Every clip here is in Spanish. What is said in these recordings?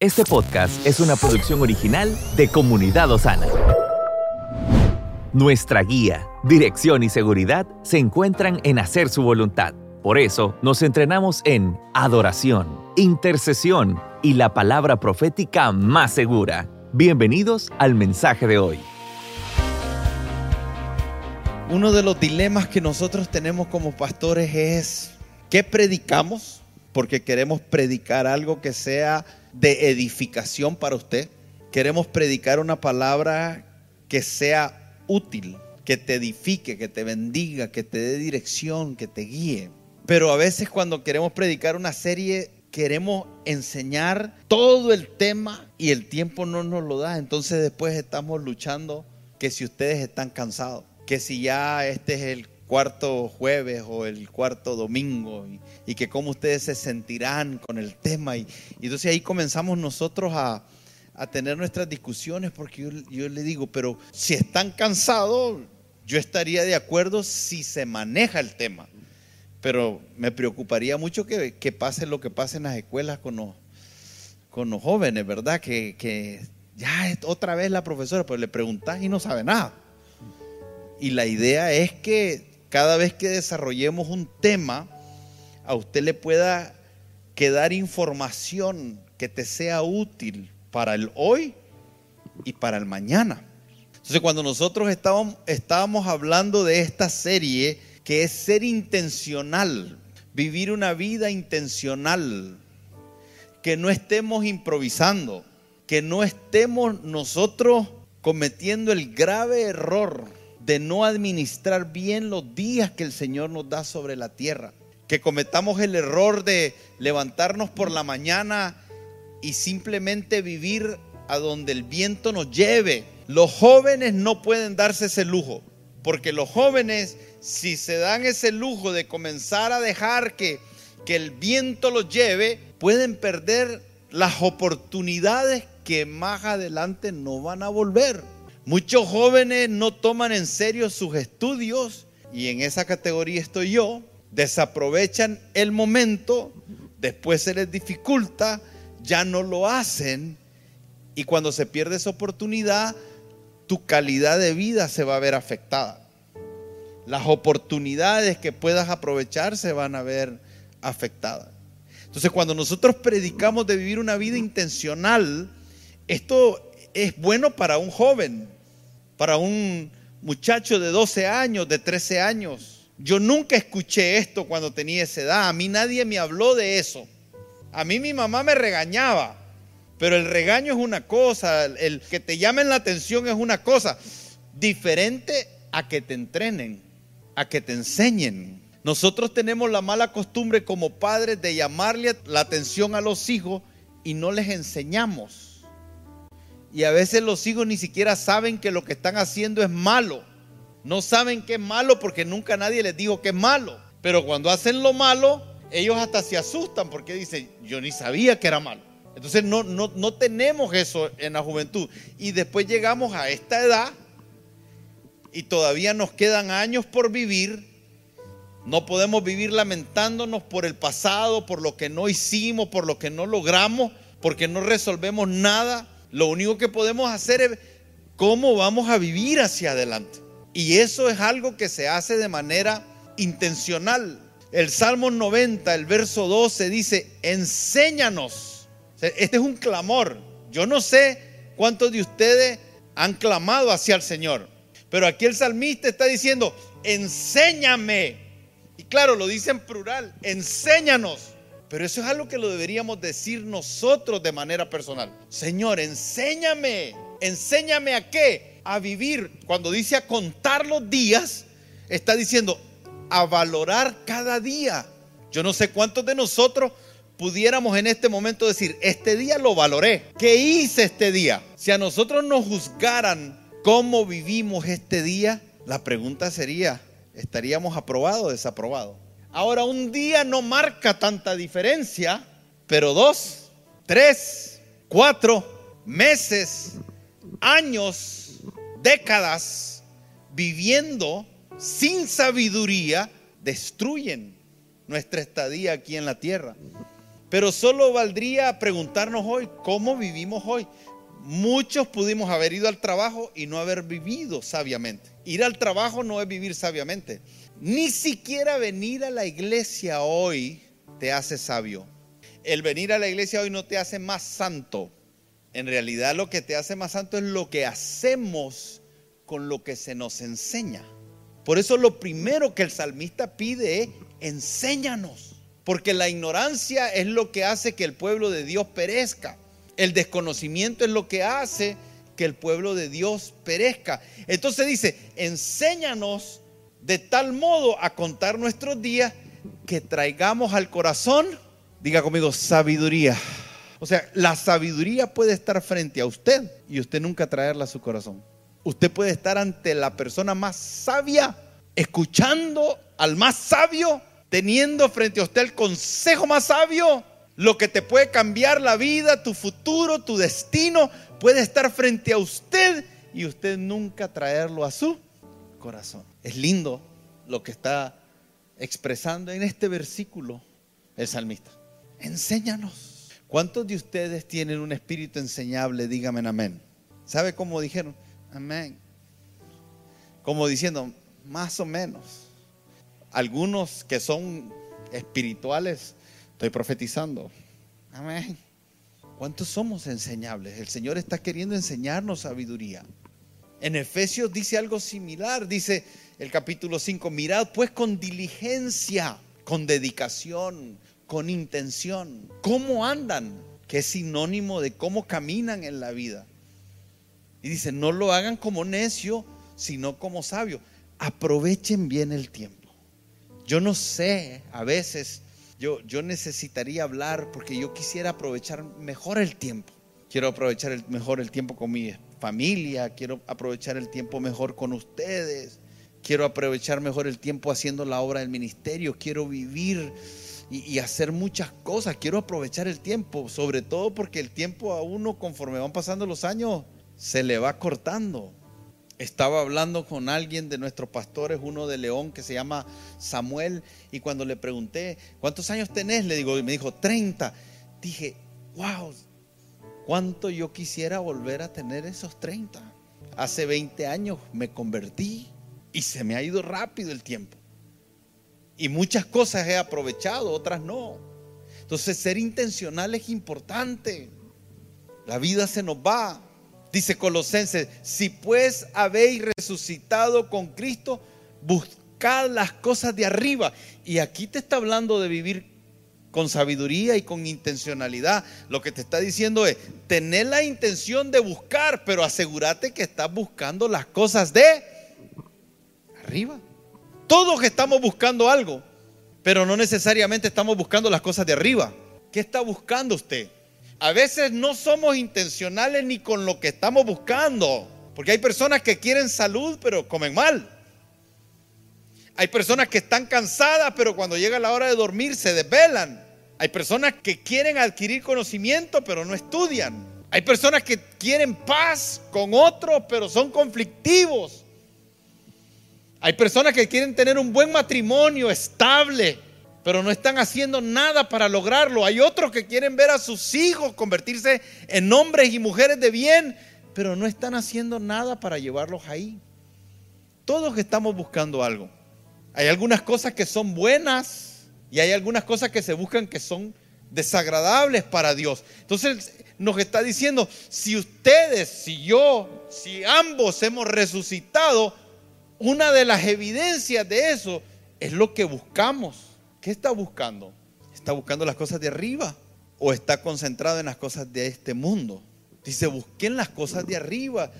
Este podcast es una producción original de Comunidad Osana. Nuestra guía, dirección y seguridad se encuentran en hacer su voluntad. Por eso nos entrenamos en adoración, intercesión y la palabra profética más segura. Bienvenidos al mensaje de hoy. Uno de los dilemas que nosotros tenemos como pastores es, ¿qué predicamos? Porque queremos predicar algo que sea de edificación para usted. Queremos predicar una palabra que sea útil, que te edifique, que te bendiga, que te dé dirección, que te guíe. Pero a veces cuando queremos predicar una serie, queremos enseñar todo el tema y el tiempo no nos lo da. Entonces después estamos luchando que si ustedes están cansados que si ya este es el cuarto jueves o el cuarto domingo y, que cómo ustedes se sentirán con el tema. Y, entonces ahí comenzamos nosotros a, tener nuestras discusiones porque yo, yo, le digo, pero si están cansados, yo estaría de acuerdo si se maneja el tema. Pero me preocuparía mucho que, pase lo que pase en las escuelas con los, con los jóvenes, ¿verdad? Que, que ya otra vez la profesora, pues le preguntas y no sabe nada. Y la idea es que cada vez que desarrollemos un tema, a usted le pueda quedar información que te sea útil para el hoy y para el mañana. Entonces cuando nosotros estábamos, hablando de esta serie, que es ser intencional, vivir una vida intencional, que no estemos improvisando, que no estemos nosotros cometiendo el grave error de no administrar bien los días que el Señor nos da sobre la tierra. Que cometamos el error de levantarnos por la mañana y simplemente vivir a donde el viento nos lleve. Los jóvenes no pueden darse ese lujo, porque los jóvenes, si se dan ese lujo de comenzar a dejar que, que el viento los lleve, pueden perder las oportunidades que más adelante no van a volver. Muchos jóvenes no toman en serio sus estudios y en esa categoría estoy yo. Desaprovechan el momento, después se les dificulta, ya no lo hacen y cuando se pierde esa oportunidad, tu calidad de vida se va a ver afectada. Las oportunidades que puedas aprovechar se van a ver afectadas. Entonces, cuando nosotros predicamos de vivir una vida intencional, esto es bueno para un joven, para un muchacho de 12 años, de 13 años. Yo nunca escuché esto cuando tenía esa edad. A mí nadie me habló de eso. A mí mi mamá me regañaba. Pero el regaño es una cosa, el que te llamen la atención es una cosa. Diferente a que te entrenen, a que te enseñen. Nosotros tenemos la mala costumbre como padres de llamarle la atención a los hijos y no les enseñamos. Y a veces los hijos ni siquiera saben que lo que están haciendo es malo. No saben que es malo porque nunca nadie les dijo que es malo. Pero cuando hacen lo malo, ellos hasta se asustan porque dicen, yo ni sabía que era malo. Entonces no, no, no tenemos eso en la juventud. Y después llegamos a esta edad y todavía nos quedan años por vivir. No podemos vivir lamentándonos por el pasado, por lo que no hicimos, por lo que no logramos, porque no resolvemos nada lo único que podemos hacer es cómo vamos a vivir hacia adelante. Y eso es algo que se hace de manera intencional. El Salmo 90, el verso 12 dice, enséñanos. Este es un clamor. Yo no sé cuántos de ustedes han clamado hacia el Señor. Pero aquí el salmista está diciendo, enséñame. Y claro, lo dice en plural, enséñanos. Pero eso es algo que lo deberíamos decir nosotros de manera personal. Señor, enséñame. ¿Enséñame a qué? A vivir. Cuando dice a contar los días, está diciendo a valorar cada día. Yo no sé cuántos de nosotros pudiéramos en este momento decir, este día lo valoré. ¿Qué hice este día? Si a nosotros nos juzgaran cómo vivimos este día, la pregunta sería, ¿estaríamos aprobados o desaprobados? Ahora un día no marca tanta diferencia, pero dos, tres, cuatro meses, años, décadas viviendo sin sabiduría destruyen nuestra estadía aquí en la tierra. Pero solo valdría preguntarnos hoy, ¿cómo vivimos hoy? Muchos pudimos haber ido al trabajo y no haber vivido sabiamente. Ir al trabajo no es vivir sabiamente. Ni siquiera venir a la iglesia hoy te hace sabio. El venir a la iglesia hoy no te hace más santo. En realidad lo que te hace más santo es lo que hacemos con lo que se nos enseña. Por eso lo primero que el salmista pide es, enséñanos. Porque la ignorancia es lo que hace que el pueblo de Dios perezca. El desconocimiento es lo que hace que el pueblo de Dios perezca. Entonces dice, enséñanos de tal modo a contar nuestros días que traigamos al corazón, diga conmigo, sabiduría. O sea, la sabiduría puede estar frente a usted y usted nunca traerla a su corazón. Usted puede estar ante la persona más sabia, escuchando al más sabio, teniendo frente a usted el consejo más sabio, lo que te puede cambiar la vida, tu futuro, tu destino, puede estar frente a usted y usted nunca traerlo a su corazón. Es lindo lo que está expresando en este versículo el salmista. Enséñanos. ¿Cuántos de ustedes tienen un espíritu enseñable? Dígame amén. ¿Sabe cómo dijeron? Amén. Como diciendo, más o menos. Algunos que son espirituales, estoy profetizando. Amén. ¿Cuántos somos enseñables? El Señor está queriendo enseñarnos sabiduría. En Efesios dice algo similar, dice el capítulo 5, mirad pues con diligencia, con dedicación, con intención, cómo andan, que es sinónimo de cómo caminan en la vida. Y dice, no lo hagan como necio, sino como sabio. Aprovechen bien el tiempo. Yo no sé, a veces yo, yo necesitaría hablar porque yo quisiera aprovechar mejor el tiempo. Quiero aprovechar mejor el tiempo con mi familia, quiero aprovechar el tiempo mejor con ustedes, quiero aprovechar mejor el tiempo haciendo la obra del ministerio, quiero vivir y, hacer muchas cosas, quiero aprovechar el tiempo, sobre todo porque el tiempo a uno conforme van pasando los años se le va cortando. Estaba hablando con alguien de nuestros pastores, uno de León que se llama Samuel, y cuando le pregunté, ¿cuántos años tenés? Le digo, y me dijo, 30. Dije, wow, cuánto yo quisiera volver a tener esos 30. Hace 20 años me convertí y se me ha ido rápido el tiempo. Y muchas cosas he aprovechado, otras no. Entonces ser intencional es importante. La vida se nos va. Dice Colosenses, si pues habéis resucitado con Cristo, buscad las cosas de arriba. Y aquí te está hablando de vivir con sabiduría y con intencionalidad. Lo que te está diciendo es, tener la intención de buscar, pero asegúrate que estás buscando las cosas de arriba. Todos estamos buscando algo, pero no necesariamente estamos buscando las cosas de arriba. ¿Qué está buscando usted? A veces no somos intencionales ni con lo que estamos buscando. Porque hay personas que quieren salud pero comen mal. Hay personas que están cansadas pero cuando llega la hora de dormir se desvelan. Hay personas que quieren adquirir conocimiento pero no estudian. Hay personas que quieren paz con otros pero son conflictivos. Hay personas que quieren tener un buen matrimonio estable pero no están haciendo nada para lograrlo. Hay otros que quieren ver a sus hijos convertirse en hombres y mujeres de bien, pero no están haciendo nada para llevarlos ahí. Todos estamos buscando algo. Hay algunas cosas que son buenas y hay algunas cosas que se buscan que son desagradables para Dios. Entonces nos está diciendo, si ustedes, si yo, si ambos hemos resucitado, una de las evidencias de eso es lo que buscamos. ¿Qué está buscando? ¿Está buscando las cosas de arriba o está concentrado en las cosas de este mundo? Dice, busquen las cosas de arriba,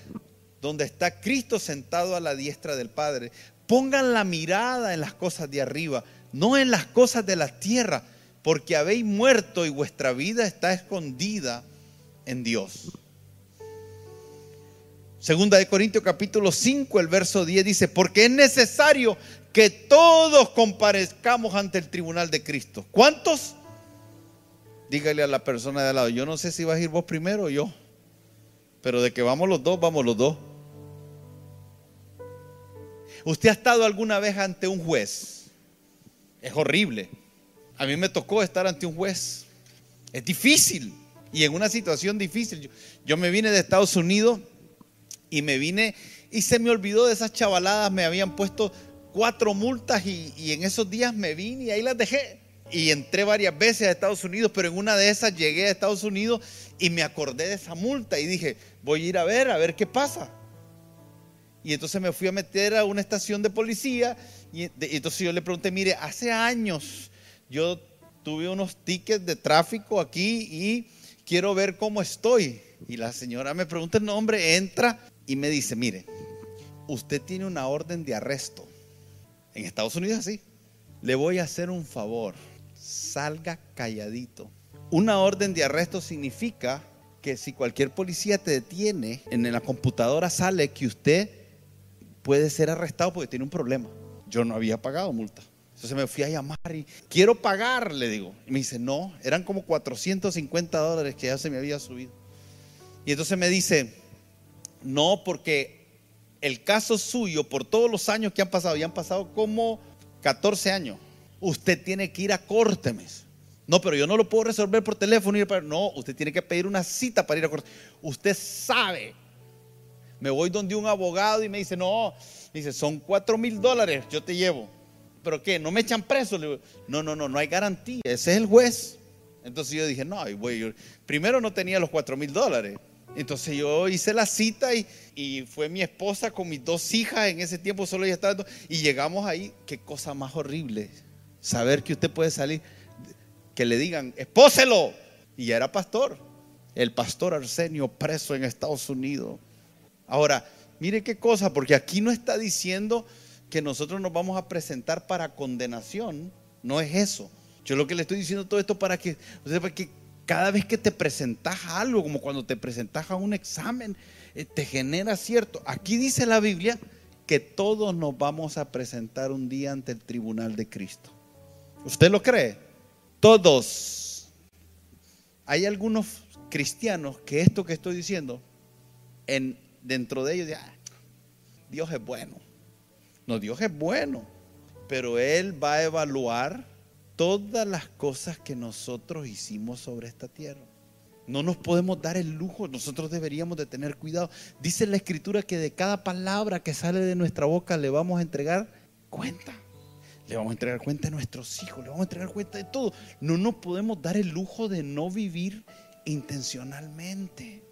donde está Cristo sentado a la diestra del Padre. Pongan la mirada en las cosas de arriba, no en las cosas de la tierra, porque habéis muerto y vuestra vida está escondida en Dios. Segunda de Corintios capítulo 5, el verso 10 dice, porque es necesario que todos comparezcamos ante el tribunal de Cristo. ¿Cuántos? Dígale a la persona de al lado, yo no sé si vas a ir vos primero o yo, pero de que vamos los dos, vamos los dos. ¿Usted ha estado alguna vez ante un juez? Es horrible. A mí me tocó estar ante un juez Es difícil. Y en una situación difícil. Yo, me vine de Estados Unidos y me vine y se me olvidó de esas chavaladas. Me habían puesto cuatro multas y en esos días me vine y ahí las dejé. Y entré varias veces a Estados Unidos, pero en una de esas llegué a Estados Unidos y me acordé de esa multa y dije, voy a ir a ver, a ver qué pasa. Y entonces me fui a meter a una estación de policía y, entonces yo le pregunté, mire, hace años yo tuve unos tickets de tráfico aquí y quiero ver cómo estoy. Y la señora me pregunta el nombre, entra y me dice, mire, usted tiene una orden de arresto. En Estados Unidos así. Le voy a hacer un favor. Salga calladito. Una orden de arresto significa que si cualquier policía te detiene, en la computadora sale que usted puede ser arrestado porque tiene un problema. Yo no había pagado multa. Entonces me fui a llamar y quiero pagar, le digo. Y me dice, no, eran como 450 dólares que ya se me había subido. Y entonces me dice, no, porque el caso suyo, por todos los años que han pasado, y han pasado como 14 años, usted tiene que ir a corte. No, pero yo no lo puedo resolver por teléfono. y No, usted tiene que pedir una cita para ir a corte. Usted sabe. Me voy donde un abogado y me dice, no, dice, son 4 mil dólares, yo te llevo. ¿Pero qué? ¿No me echan preso? Le digo, no, no, no, no hay garantía. Ese es el juez. Entonces yo dije, no, voy. Primero no tenía los 4 mil dólares. Entonces yo hice la cita y, y fue mi esposa con mis dos hijas. En ese tiempo solo ella estaba. Y llegamos ahí. Qué cosa más horrible. Saber que usted puede salir. Que le digan, espóselo. Y ya era pastor. El pastor Arsenio preso en Estados Unidos. Ahora, mire qué cosa, porque aquí no está diciendo que nosotros nos vamos a presentar para condenación. No es eso. Yo lo que le estoy diciendo todo esto para que, o sea, para que cada vez que te presentas a algo, como cuando te presentas a un examen, eh, te genera cierto. Aquí dice la Biblia que todos nos vamos a presentar un día ante el tribunal de Cristo. ¿Usted lo cree? Todos. Hay algunos cristianos que esto que estoy diciendo, en, dentro de ellos, "Ah, Dios es bueno. No, Dios es bueno, pero Él va a evaluar todas las cosas que nosotros hicimos sobre esta tierra. No nos podemos dar el lujo, nosotros deberíamos de tener cuidado. Dice la escritura que de cada palabra que sale de nuestra boca le vamos a entregar cuenta. Le vamos a entregar cuenta a nuestros hijos, le vamos a entregar cuenta de todo. No nos podemos dar el lujo de no vivir intencionalmente.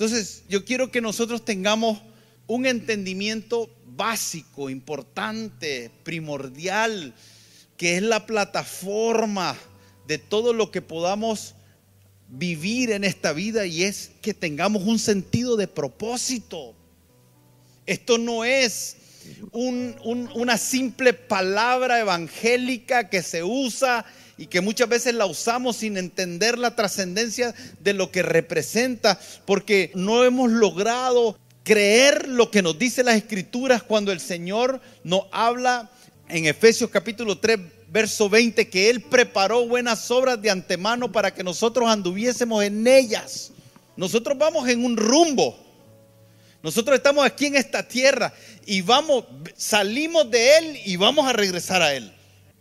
Entonces, yo quiero que nosotros tengamos un entendimiento básico, importante, primordial, que es la plataforma de todo lo que podamos vivir en esta vida y es que tengamos un sentido de propósito. Esto no es un- un- una simple palabra evangélica que se usa y que muchas veces la usamos sin entender la trascendencia de lo que representa, porque no hemos logrado creer lo que nos dice las escrituras cuando el Señor nos habla en Efesios capítulo 3, verso 20, que Él preparó buenas obras de antemano para que nosotros anduviésemos en ellas. Nosotros vamos en un rumbo. Nosotros estamos aquí en esta tierra y vamos, salimos de Él y vamos a regresar a Él.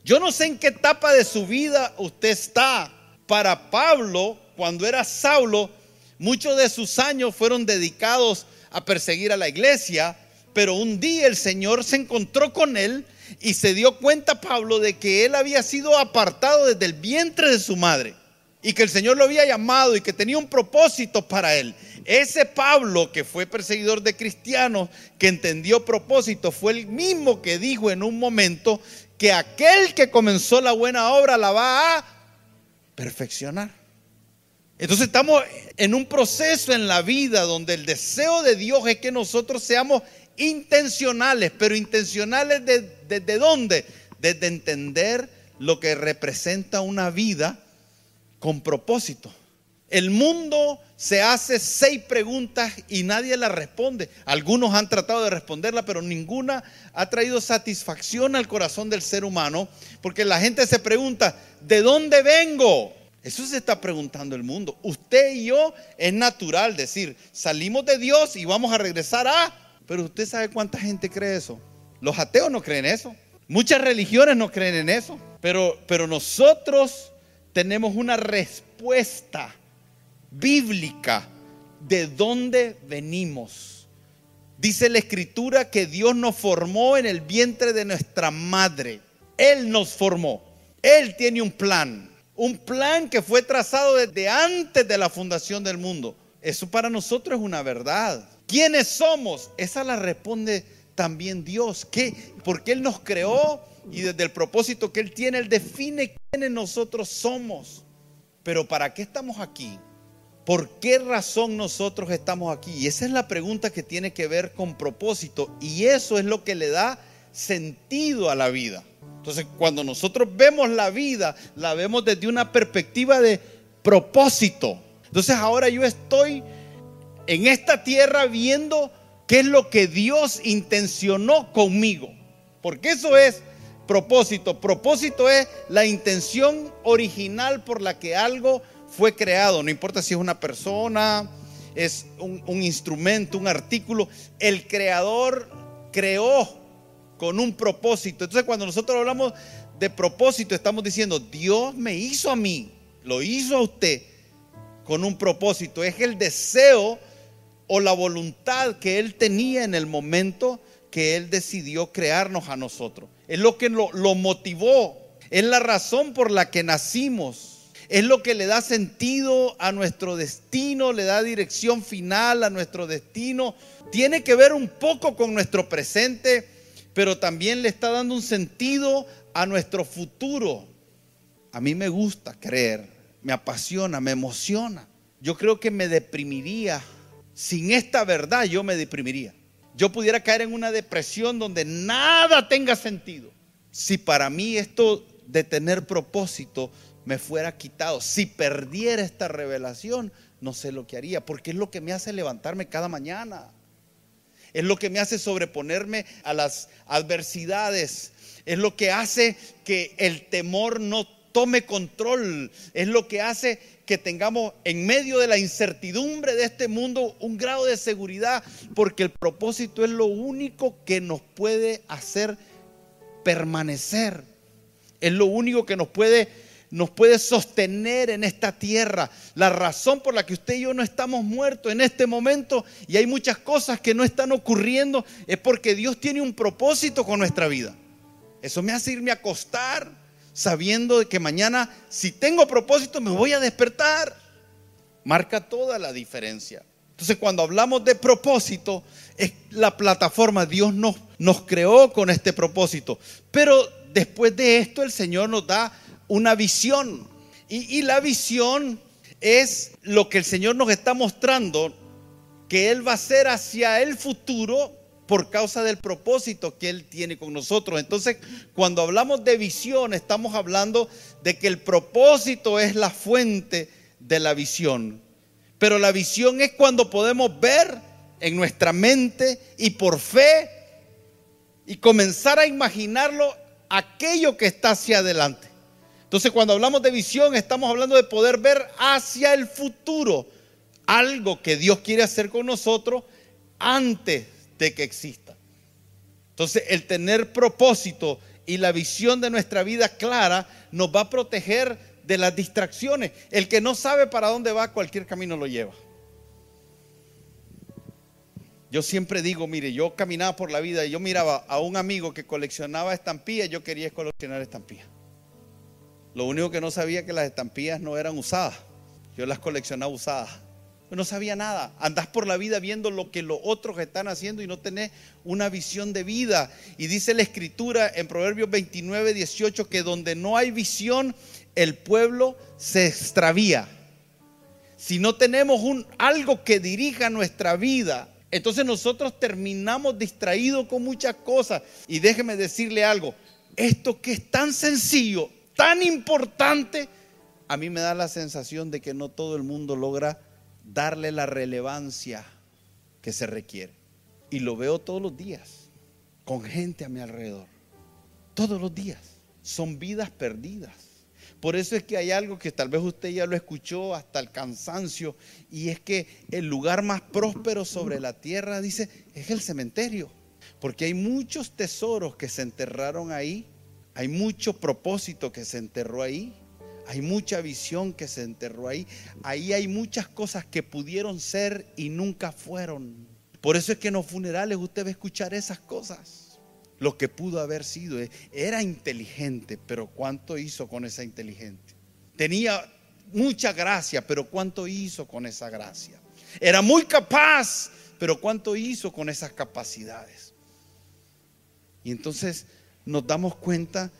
Yo no sé en qué etapa de su vida usted está. Para Pablo, cuando era Saulo, muchos de sus años fueron dedicados a perseguir a la iglesia, pero un día el Señor se encontró con él y se dio cuenta Pablo de que él había sido apartado desde el vientre de su madre y que el Señor lo había llamado y que tenía un propósito para él. Ese Pablo que fue perseguidor de cristianos, que entendió propósito, fue el mismo que dijo en un momento que aquel que comenzó la buena obra la va a perfeccionar. Entonces estamos en un proceso en la vida donde el deseo de Dios es que nosotros seamos intencionales, pero intencionales desde de, de dónde? Desde entender lo que representa una vida con propósito. El mundo se hace seis preguntas y nadie las responde. Algunos han tratado de responderla, pero ninguna ha traído satisfacción al corazón del ser humano, porque la gente se pregunta, ¿de dónde vengo? Eso se está preguntando el mundo. Usted y yo es natural decir, salimos de Dios y vamos a regresar a... Pero usted sabe cuánta gente cree eso. Los ateos no creen eso. Muchas religiones no creen en eso. Pero, pero nosotros tenemos una respuesta bíblica de dónde venimos. Dice la escritura que Dios nos formó en el vientre de nuestra madre. Él nos formó. Él tiene un plan. Un plan que fue trazado desde antes de la fundación del mundo. Eso para nosotros es una verdad. ¿Quiénes somos? Esa la responde también Dios. ¿Qué? Porque Él nos creó y desde el propósito que Él tiene, Él define quiénes nosotros somos. Pero ¿para qué estamos aquí? ¿Por qué razón nosotros estamos aquí? Y esa es la pregunta que tiene que ver con propósito. Y eso es lo que le da sentido a la vida. Entonces, cuando nosotros vemos la vida, la vemos desde una perspectiva de propósito. Entonces, ahora yo estoy en esta tierra viendo qué es lo que Dios intencionó conmigo. Porque eso es propósito. Propósito es la intención original por la que algo fue creado. No importa si es una persona, es un, instrumento, un artículo. El creador creó con un propósito. Entonces cuando nosotros hablamos de propósito, estamos diciendo, Dios me hizo a mí, lo hizo a usted con un propósito. Es el deseo o la voluntad que Él tenía en el momento que Él decidió crearnos a nosotros. Es lo que lo, lo motivó, es la razón por la que nacimos. Es lo que le da sentido a nuestro destino, le da dirección final a nuestro destino. Tiene que ver un poco con nuestro presente, pero también le está dando un sentido a nuestro futuro. A mí me gusta creer, me apasiona, me emociona. Yo creo que me deprimiría. Sin esta verdad yo me deprimiría. Yo pudiera caer en una depresión donde nada tenga sentido. Si para mí esto de tener propósito me fuera quitado, si perdiera esta revelación, no sé lo que haría, porque es lo que me hace levantarme cada mañana. Es lo que me hace sobreponerme a las adversidades. Es lo que hace que el temor no tome control. Es lo que hace que tengamos en medio de la incertidumbre de este mundo un grado de seguridad, porque el propósito es lo único que nos puede hacer permanecer. Es lo único que nos puede nos puede sostener en esta tierra. La razón por la que usted y yo no estamos muertos en este momento y hay muchas cosas que no están ocurriendo es porque Dios tiene un propósito con nuestra vida. Eso me hace irme a acostar sabiendo que mañana, si tengo propósito, me voy a despertar. Marca toda la diferencia. Entonces, cuando hablamos de propósito, es la plataforma. Dios nos, nos creó con este propósito. Pero después de esto, el Señor nos da una visión. Y, la visión es lo que el Señor nos está mostrando que Él va a hacer hacia el futuro por causa del propósito que Él tiene con nosotros. Entonces, cuando hablamos de visión, estamos hablando de que el propósito es la fuente de la visión. Pero la visión es cuando podemos ver en nuestra mente y por fe y comenzar a imaginarlo aquello que está hacia adelante. Entonces cuando hablamos de visión estamos hablando de poder ver hacia el futuro algo que Dios quiere hacer con nosotros antes de que exista. Entonces el tener propósito y la visión de nuestra vida clara nos va a proteger de las distracciones. El que no sabe para dónde va, cualquier camino lo lleva. Yo siempre digo, mire, yo caminaba por la vida y yo miraba a un amigo que coleccionaba estampillas, yo quería coleccionar estampillas. Lo único que no sabía que las estampillas no eran usadas. Yo las coleccionaba usadas. no sabía nada. Andás por la vida viendo lo que los otros están haciendo y no tenés una visión de vida. Y dice la escritura en Proverbios 29, 18 que donde no hay visión, el pueblo se extravía. Si no tenemos algo que dirija nuestra vida, entonces nosotros terminamos distraídos con muchas cosas. Y déjeme decirle algo, esto que es tan sencillo tan importante, a mí me da la sensación de que no todo el mundo logra darle la relevancia que se requiere. Y lo veo todos los días, con gente a mi alrededor. Todos los días. Son vidas perdidas. Por eso es que hay algo que tal vez usted ya lo escuchó hasta el cansancio, y es que el lugar más próspero sobre la tierra, dice, es el cementerio. Porque hay muchos tesoros que se enterraron ahí hay mucho propósito que se enterró ahí. Hay mucha visión que se enterró ahí. Ahí hay muchas cosas que pudieron ser y nunca fueron. Por eso es que en los funerales usted va a escuchar esas cosas. Lo que pudo haber sido. Era inteligente, pero ¿cuánto hizo con esa inteligencia? Tenía mucha gracia, pero ¿cuánto hizo con esa gracia? Era muy capaz, pero ¿cuánto hizo con esas capacidades? Y entonces nos damos cuenta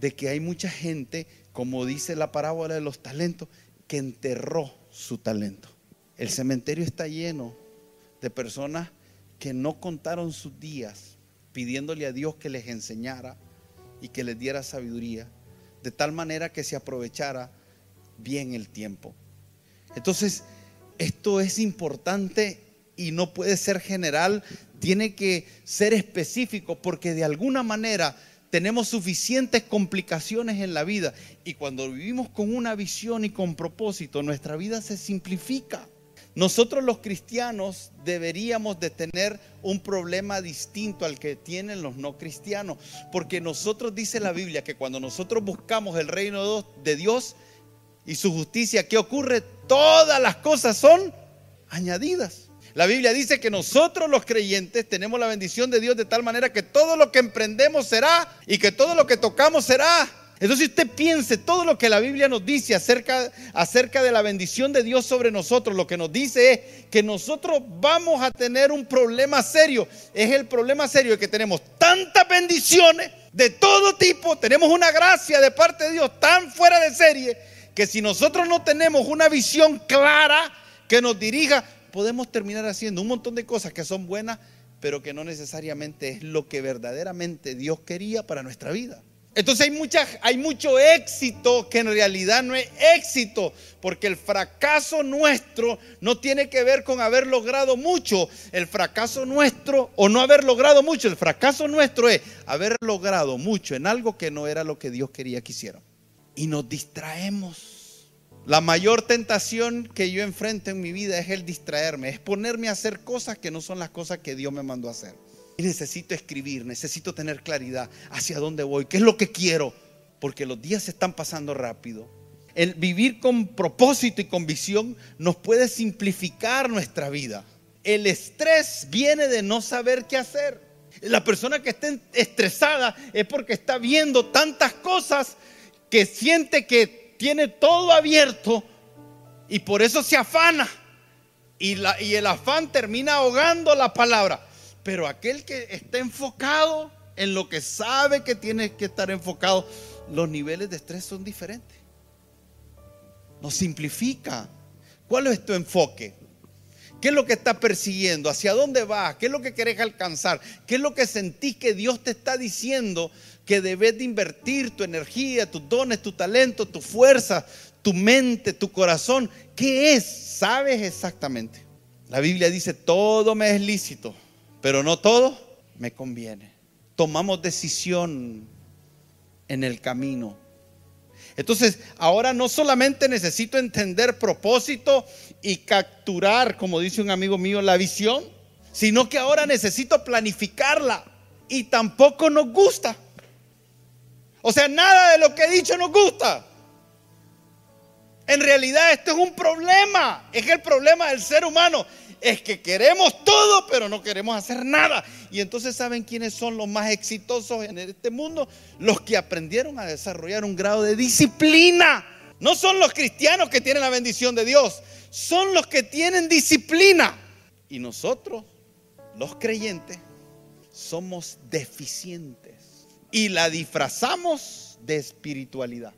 de que hay mucha gente, como dice la parábola de los talentos, que enterró su talento. El cementerio está lleno de personas que no contaron sus días pidiéndole a Dios que les enseñara y que les diera sabiduría, de tal manera que se aprovechara bien el tiempo. Entonces, esto es importante y no puede ser general, tiene que ser específico porque de alguna manera tenemos suficientes complicaciones en la vida y cuando vivimos con una visión y con propósito, nuestra vida se simplifica. Nosotros los cristianos deberíamos de tener un problema distinto al que tienen los no cristianos, porque nosotros dice la Biblia que cuando nosotros buscamos el reino de Dios y su justicia, ¿qué ocurre? Todas las cosas son añadidas. La Biblia dice que nosotros los creyentes tenemos la bendición de Dios de tal manera que todo lo que emprendemos será y que todo lo que tocamos será. Entonces usted piense todo lo que la Biblia nos dice acerca, acerca de la bendición de Dios sobre nosotros. Lo que nos dice es que nosotros vamos a tener un problema serio. Es el problema serio de que tenemos tantas bendiciones de todo tipo. Tenemos una gracia de parte de Dios tan fuera de serie que si nosotros no tenemos una visión clara que nos dirija, podemos terminar haciendo un montón de cosas que son buenas, pero que no necesariamente es lo que verdaderamente Dios quería para nuestra vida. Entonces hay, mucha, hay mucho éxito que en realidad no es éxito, porque el fracaso nuestro no tiene que ver con haber logrado mucho. El fracaso nuestro, o no haber logrado mucho, el fracaso nuestro es haber logrado mucho en algo que no era lo que Dios quería que hiciera. Y nos distraemos. La mayor tentación que yo enfrento en mi vida es el distraerme, es ponerme a hacer cosas que no son las cosas que Dios me mandó hacer. Y necesito escribir, necesito tener claridad hacia dónde voy, qué es lo que quiero, porque los días se están pasando rápido. El vivir con propósito y con visión nos puede simplificar nuestra vida. El estrés viene de no saber qué hacer. La persona que está estresada es porque está viendo tantas cosas que siente que tiene todo abierto y por eso se afana. Y, la, y el afán termina ahogando la palabra. Pero aquel que está enfocado en lo que sabe que tiene que estar enfocado, los niveles de estrés son diferentes. Nos simplifica. ¿Cuál es tu enfoque? ¿Qué es lo que estás persiguiendo? ¿Hacia dónde vas? ¿Qué es lo que querés alcanzar? ¿Qué es lo que sentís que Dios te está diciendo que debes de invertir tu energía, tus dones, tu talento, tu fuerza, tu mente, tu corazón. ¿Qué es? Sabes exactamente. La Biblia dice, todo me es lícito, pero no todo me conviene. Tomamos decisión en el camino. Entonces, ahora no solamente necesito entender propósito y capturar, como dice un amigo mío, la visión, sino que ahora necesito planificarla y tampoco nos gusta. O sea, nada de lo que he dicho nos gusta. En realidad esto es un problema. Es el problema del ser humano. Es que queremos todo, pero no queremos hacer nada. Y entonces saben quiénes son los más exitosos en este mundo. Los que aprendieron a desarrollar un grado de disciplina. No son los cristianos que tienen la bendición de Dios. Son los que tienen disciplina. Y nosotros, los creyentes, somos deficientes y la disfrazamos de espiritualidad.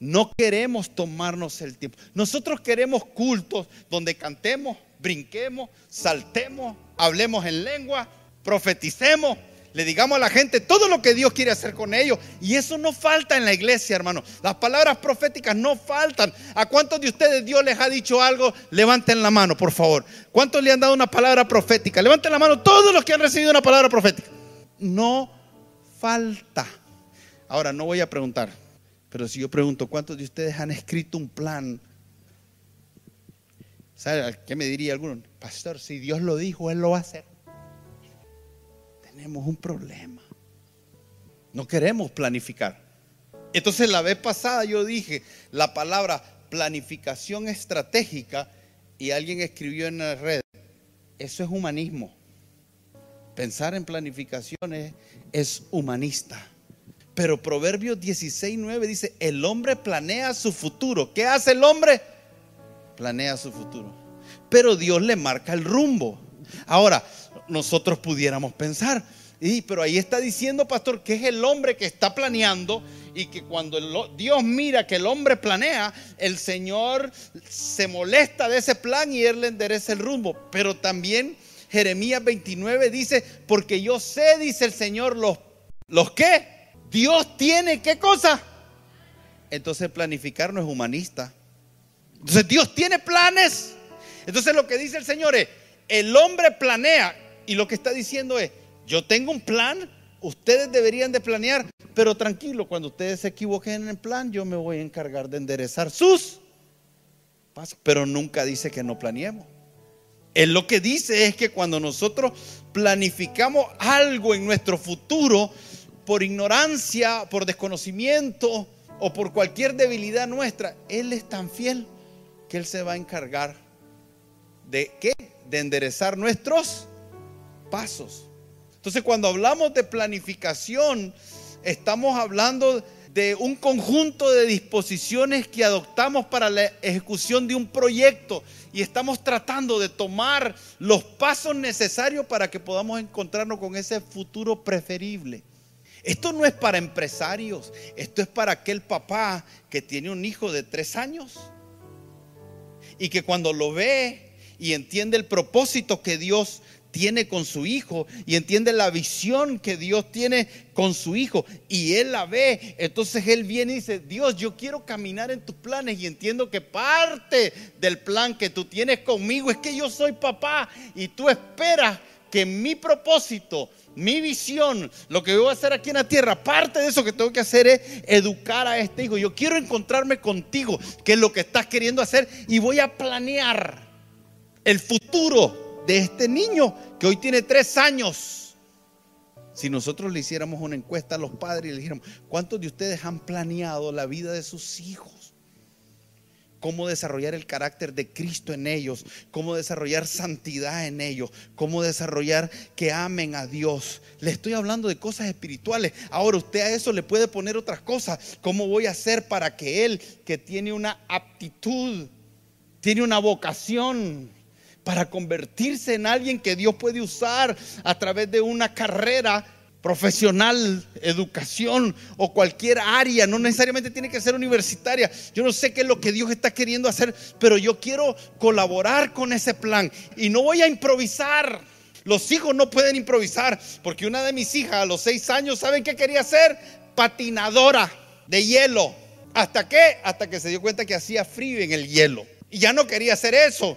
No queremos tomarnos el tiempo. Nosotros queremos cultos donde cantemos, brinquemos, saltemos, hablemos en lengua, profeticemos, le digamos a la gente todo lo que Dios quiere hacer con ellos. Y eso no falta en la iglesia, hermano. Las palabras proféticas no faltan. ¿A cuántos de ustedes Dios les ha dicho algo? Levanten la mano, por favor. ¿Cuántos le han dado una palabra profética? Levanten la mano todos los que han recibido una palabra profética. No falta. Ahora, no voy a preguntar, pero si yo pregunto, ¿cuántos de ustedes han escrito un plan? ¿Sabe qué me diría alguno? Pastor, si Dios lo dijo, Él lo va a hacer. Tenemos un problema. No queremos planificar. Entonces la vez pasada yo dije la palabra planificación estratégica y alguien escribió en la red, eso es humanismo. Pensar en planificaciones es humanista. Pero Proverbios 16, 9 dice, el hombre planea su futuro. ¿Qué hace el hombre? Planea su futuro. Pero Dios le marca el rumbo. Ahora, nosotros pudiéramos pensar, y, pero ahí está diciendo, pastor, que es el hombre que está planeando y que cuando Dios mira que el hombre planea, el Señor se molesta de ese plan y Él le endereza el rumbo. Pero también Jeremías 29 dice, porque yo sé, dice el Señor, los, los qué. Dios tiene qué cosa. Entonces planificar no es humanista. Entonces Dios tiene planes. Entonces lo que dice el Señor es, el hombre planea y lo que está diciendo es, yo tengo un plan, ustedes deberían de planear, pero tranquilo, cuando ustedes se equivoquen en el plan, yo me voy a encargar de enderezar sus pasos. Pero nunca dice que no planeemos. Él lo que dice es que cuando nosotros planificamos algo en nuestro futuro, por ignorancia, por desconocimiento o por cualquier debilidad nuestra, Él es tan fiel que Él se va a encargar de qué? De enderezar nuestros pasos. Entonces cuando hablamos de planificación, estamos hablando de un conjunto de disposiciones que adoptamos para la ejecución de un proyecto y estamos tratando de tomar los pasos necesarios para que podamos encontrarnos con ese futuro preferible. Esto no es para empresarios, esto es para aquel papá que tiene un hijo de tres años y que cuando lo ve y entiende el propósito que Dios tiene con su hijo y entiende la visión que Dios tiene con su hijo y él la ve, entonces él viene y dice, Dios, yo quiero caminar en tus planes y entiendo que parte del plan que tú tienes conmigo es que yo soy papá y tú esperas que mi propósito, mi visión, lo que voy a hacer aquí en la tierra, parte de eso que tengo que hacer es educar a este hijo. Yo quiero encontrarme contigo, que es lo que estás queriendo hacer, y voy a planear el futuro de este niño que hoy tiene tres años. Si nosotros le hiciéramos una encuesta a los padres y le dijéramos, ¿cuántos de ustedes han planeado la vida de sus hijos? Cómo desarrollar el carácter de Cristo en ellos, cómo desarrollar santidad en ellos, cómo desarrollar que amen a Dios. Le estoy hablando de cosas espirituales. Ahora usted a eso le puede poner otras cosas. ¿Cómo voy a hacer para que él, que tiene una aptitud, tiene una vocación, para convertirse en alguien que Dios puede usar a través de una carrera profesional, educación o cualquier área, no necesariamente tiene que ser universitaria. Yo no sé qué es lo que Dios está queriendo hacer, pero yo quiero colaborar con ese plan y no voy a improvisar. Los hijos no pueden improvisar, porque una de mis hijas a los seis años, ¿saben qué quería hacer? Patinadora de hielo. ¿Hasta qué? Hasta que se dio cuenta que hacía frío en el hielo. Y ya no quería hacer eso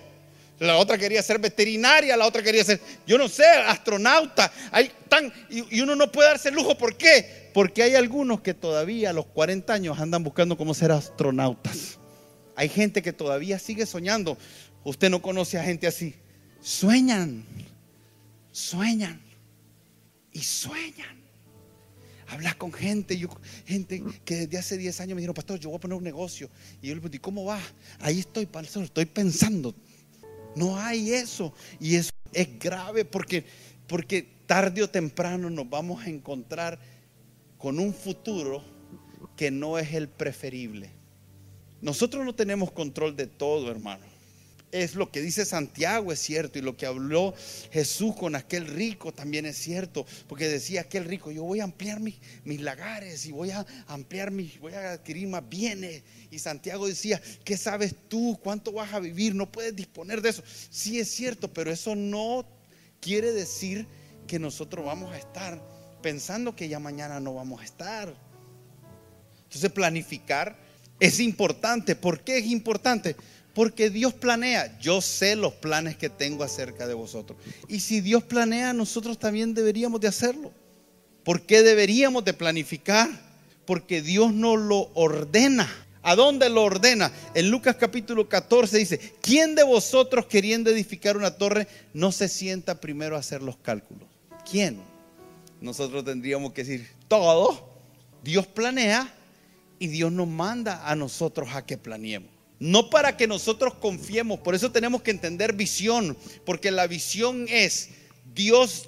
la otra quería ser veterinaria, la otra quería ser, yo no sé, astronauta. Hay tan, y, uno no puede darse el lujo. ¿Por qué? Porque hay algunos que todavía a los 40 años andan buscando cómo ser astronautas. Hay gente que todavía sigue soñando. Usted no conoce a gente así. Sueñan, sueñan y sueñan. Habla con gente, gente que desde hace 10 años me dijeron, pastor, yo voy a poner un negocio. Y yo le pregunté, ¿cómo va? Ahí estoy, pastor, estoy pensando. No hay eso. Y eso es grave porque, porque tarde o temprano nos vamos a encontrar con un futuro que no es el preferible. Nosotros no tenemos control de todo, hermano es lo que dice Santiago, es cierto, y lo que habló Jesús con aquel rico también es cierto, porque decía aquel rico, yo voy a ampliar mis, lagares y voy a ampliar mis, voy a adquirir más bienes. Y Santiago decía, ¿qué sabes tú? ¿Cuánto vas a vivir? No puedes disponer de eso. Sí es cierto, pero eso no quiere decir que nosotros vamos a estar pensando que ya mañana no vamos a estar. Entonces planificar es importante. ¿Por qué es importante? Porque Dios planea. Yo sé los planes que tengo acerca de vosotros. Y si Dios planea, nosotros también deberíamos de hacerlo. ¿Por qué deberíamos de planificar? Porque Dios nos lo ordena. ¿A dónde lo ordena? En Lucas capítulo 14 dice, ¿quién de vosotros queriendo edificar una torre no se sienta primero a hacer los cálculos? ¿Quién? Nosotros tendríamos que decir, todo. Dios planea Y Dios nos manda a nosotros a que planeemos. No para que nosotros confiemos, por eso tenemos que entender visión, porque la visión es Dios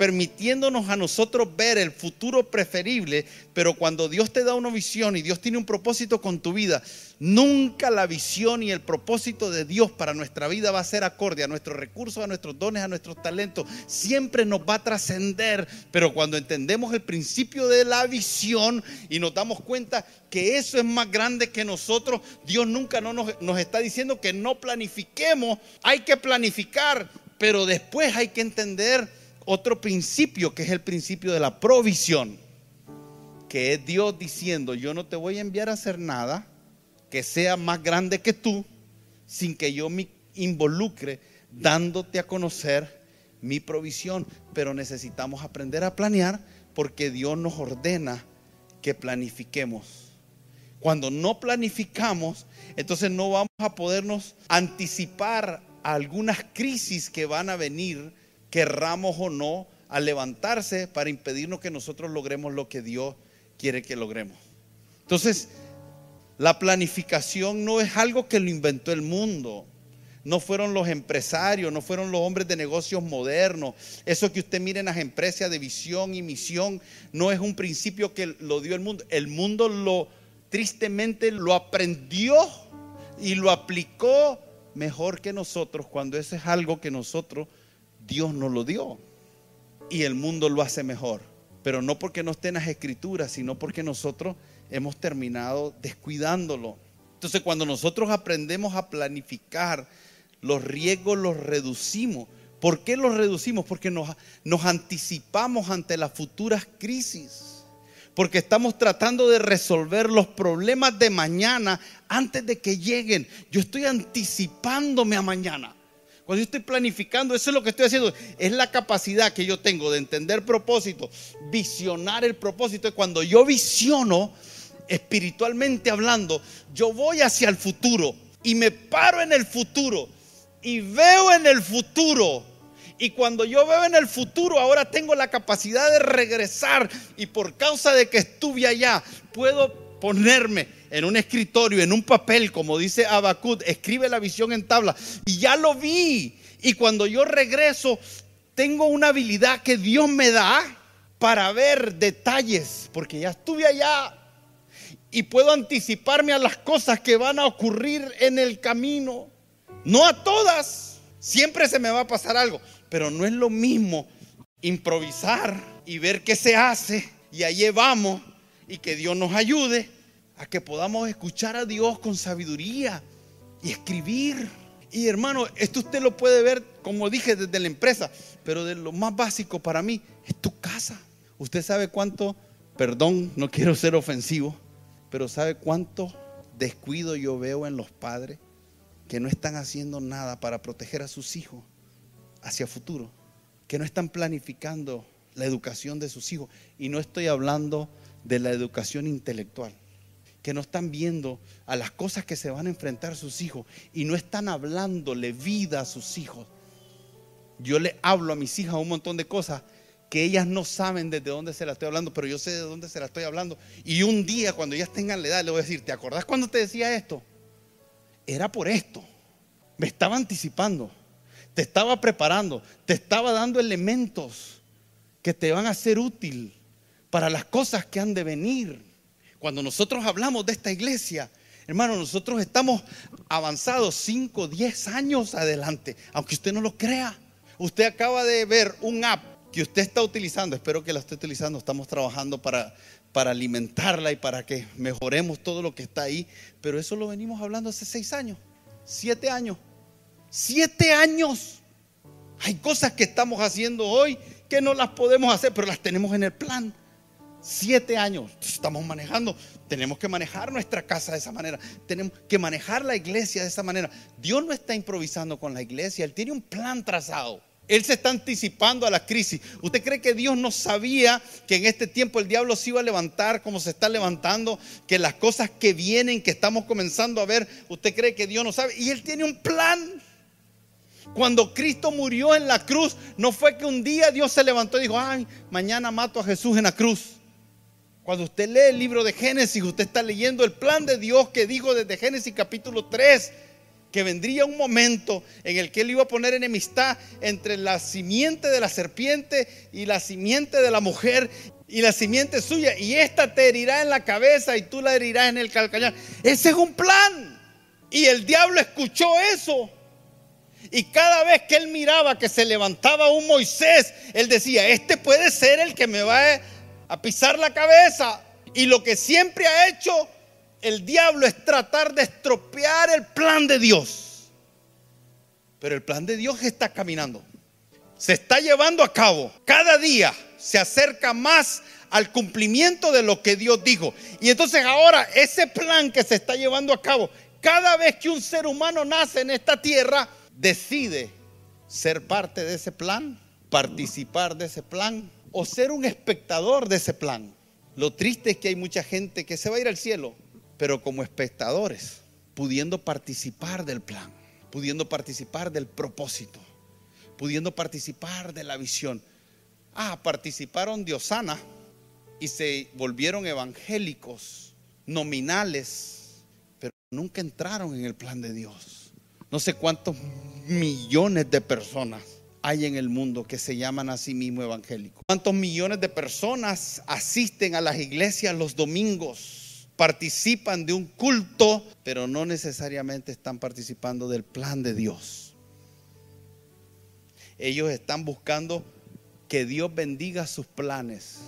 permitiéndonos a nosotros ver el futuro preferible, pero cuando Dios te da una visión y Dios tiene un propósito con tu vida, nunca la visión y el propósito de Dios para nuestra vida va a ser acorde a nuestros recursos, a nuestros dones, a nuestros talentos. Siempre nos va a trascender, pero cuando entendemos el principio de la visión y nos damos cuenta que eso es más grande que nosotros, Dios nunca no nos, nos está diciendo que no planifiquemos, hay que planificar, pero después hay que entender otro principio que es el principio de la provisión, que es Dios diciendo, yo no te voy a enviar a hacer nada que sea más grande que tú sin que yo me involucre dándote a conocer mi provisión. Pero necesitamos aprender a planear porque Dios nos ordena que planifiquemos. Cuando no planificamos, entonces no vamos a podernos anticipar algunas crisis que van a venir querramos o no, a levantarse para impedirnos que nosotros logremos lo que Dios quiere que logremos. Entonces, la planificación no es algo que lo inventó el mundo. No fueron los empresarios, no fueron los hombres de negocios modernos. Eso que usted mire en las empresas de visión y misión no es un principio que lo dio el mundo. El mundo lo tristemente lo aprendió y lo aplicó mejor que nosotros cuando eso es algo que nosotros Dios nos lo dio. Y el mundo lo hace mejor. Pero no porque no esté en las escrituras, sino porque nosotros hemos terminado descuidándolo. Entonces cuando nosotros aprendemos a planificar, los riesgos los reducimos. ¿Por qué los reducimos? Porque nos, nos anticipamos ante las futuras crisis. Porque estamos tratando de resolver los problemas de mañana antes de que lleguen. Yo estoy anticipándome a mañana. Cuando yo estoy planificando, eso es lo que estoy haciendo. Es la capacidad que yo tengo de entender propósito, visionar el propósito. Cuando yo visiono, espiritualmente hablando, yo voy hacia el futuro y me paro en el futuro y veo en el futuro. Y cuando yo veo en el futuro, ahora tengo la capacidad de regresar y por causa de que estuve allá, puedo ponerme en un escritorio, en un papel, como dice Abacut, escribe la visión en tabla. Y ya lo vi. Y cuando yo regreso, tengo una habilidad que Dios me da para ver detalles, porque ya estuve allá y puedo anticiparme a las cosas que van a ocurrir en el camino. No a todas, siempre se me va a pasar algo, pero no es lo mismo improvisar y ver qué se hace y allí vamos y que Dios nos ayude a que podamos escuchar a Dios con sabiduría y escribir. Y hermano, esto usted lo puede ver, como dije, desde la empresa, pero de lo más básico para mí es tu casa. Usted sabe cuánto, perdón, no quiero ser ofensivo, pero sabe cuánto descuido yo veo en los padres que no están haciendo nada para proteger a sus hijos hacia futuro, que no están planificando la educación de sus hijos. Y no estoy hablando de la educación intelectual que no están viendo a las cosas que se van a enfrentar sus hijos y no están hablándole vida a sus hijos. Yo le hablo a mis hijas un montón de cosas que ellas no saben desde dónde se las estoy hablando, pero yo sé de dónde se las estoy hablando. Y un día, cuando ellas tengan la edad, le voy a decir, ¿te acordás cuando te decía esto? Era por esto. Me estaba anticipando, te estaba preparando, te estaba dando elementos que te van a ser útil para las cosas que han de venir. Cuando nosotros hablamos de esta iglesia, hermano, nosotros estamos avanzados 5, 10 años adelante, aunque usted no lo crea. Usted acaba de ver un app que usted está utilizando, espero que la esté utilizando, estamos trabajando para, para alimentarla y para que mejoremos todo lo que está ahí, pero eso lo venimos hablando hace 6 años, 7 años, 7 años. Hay cosas que estamos haciendo hoy que no las podemos hacer, pero las tenemos en el plan. Siete años estamos manejando. Tenemos que manejar nuestra casa de esa manera. Tenemos que manejar la iglesia de esa manera. Dios no está improvisando con la iglesia. Él tiene un plan trazado. Él se está anticipando a la crisis. ¿Usted cree que Dios no sabía que en este tiempo el diablo se iba a levantar como se está levantando? Que las cosas que vienen, que estamos comenzando a ver, ¿usted cree que Dios no sabe? Y Él tiene un plan. Cuando Cristo murió en la cruz, no fue que un día Dios se levantó y dijo, ay, mañana mato a Jesús en la cruz. Cuando usted lee el libro de Génesis, usted está leyendo el plan de Dios que dijo desde Génesis capítulo 3, que vendría un momento en el que él iba a poner enemistad entre la simiente de la serpiente y la simiente de la mujer y la simiente suya, y esta te herirá en la cabeza y tú la herirás en el calcañar. Ese es un plan. Y el diablo escuchó eso. Y cada vez que él miraba que se levantaba un Moisés, él decía, este puede ser el que me va a pisar la cabeza. Y lo que siempre ha hecho el diablo es tratar de estropear el plan de Dios. Pero el plan de Dios está caminando. Se está llevando a cabo. Cada día se acerca más al cumplimiento de lo que Dios dijo. Y entonces ahora ese plan que se está llevando a cabo, cada vez que un ser humano nace en esta tierra, decide ser parte de ese plan, participar de ese plan o ser un espectador de ese plan. Lo triste es que hay mucha gente que se va a ir al cielo, pero como espectadores, pudiendo participar del plan, pudiendo participar del propósito, pudiendo participar de la visión. Ah, participaron de Osana y se volvieron evangélicos, nominales, pero nunca entraron en el plan de Dios. No sé cuántos millones de personas hay en el mundo que se llaman a sí mismos evangélicos. ¿Cuántos millones de personas asisten a las iglesias los domingos? Participan de un culto, pero no necesariamente están participando del plan de Dios. Ellos están buscando que Dios bendiga sus planes,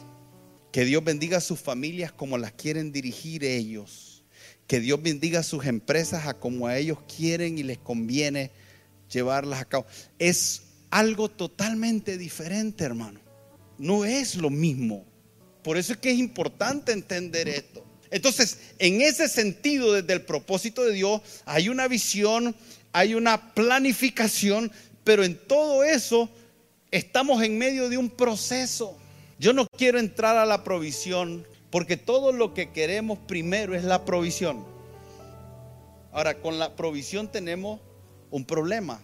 que Dios bendiga sus familias como las quieren dirigir ellos, que Dios bendiga sus empresas a como a ellos quieren y les conviene llevarlas a cabo. Es algo totalmente diferente, hermano. No es lo mismo. Por eso es que es importante entender esto. Entonces, en ese sentido, desde el propósito de Dios, hay una visión, hay una planificación, pero en todo eso estamos en medio de un proceso. Yo no quiero entrar a la provisión, porque todo lo que queremos primero es la provisión. Ahora, con la provisión tenemos un problema.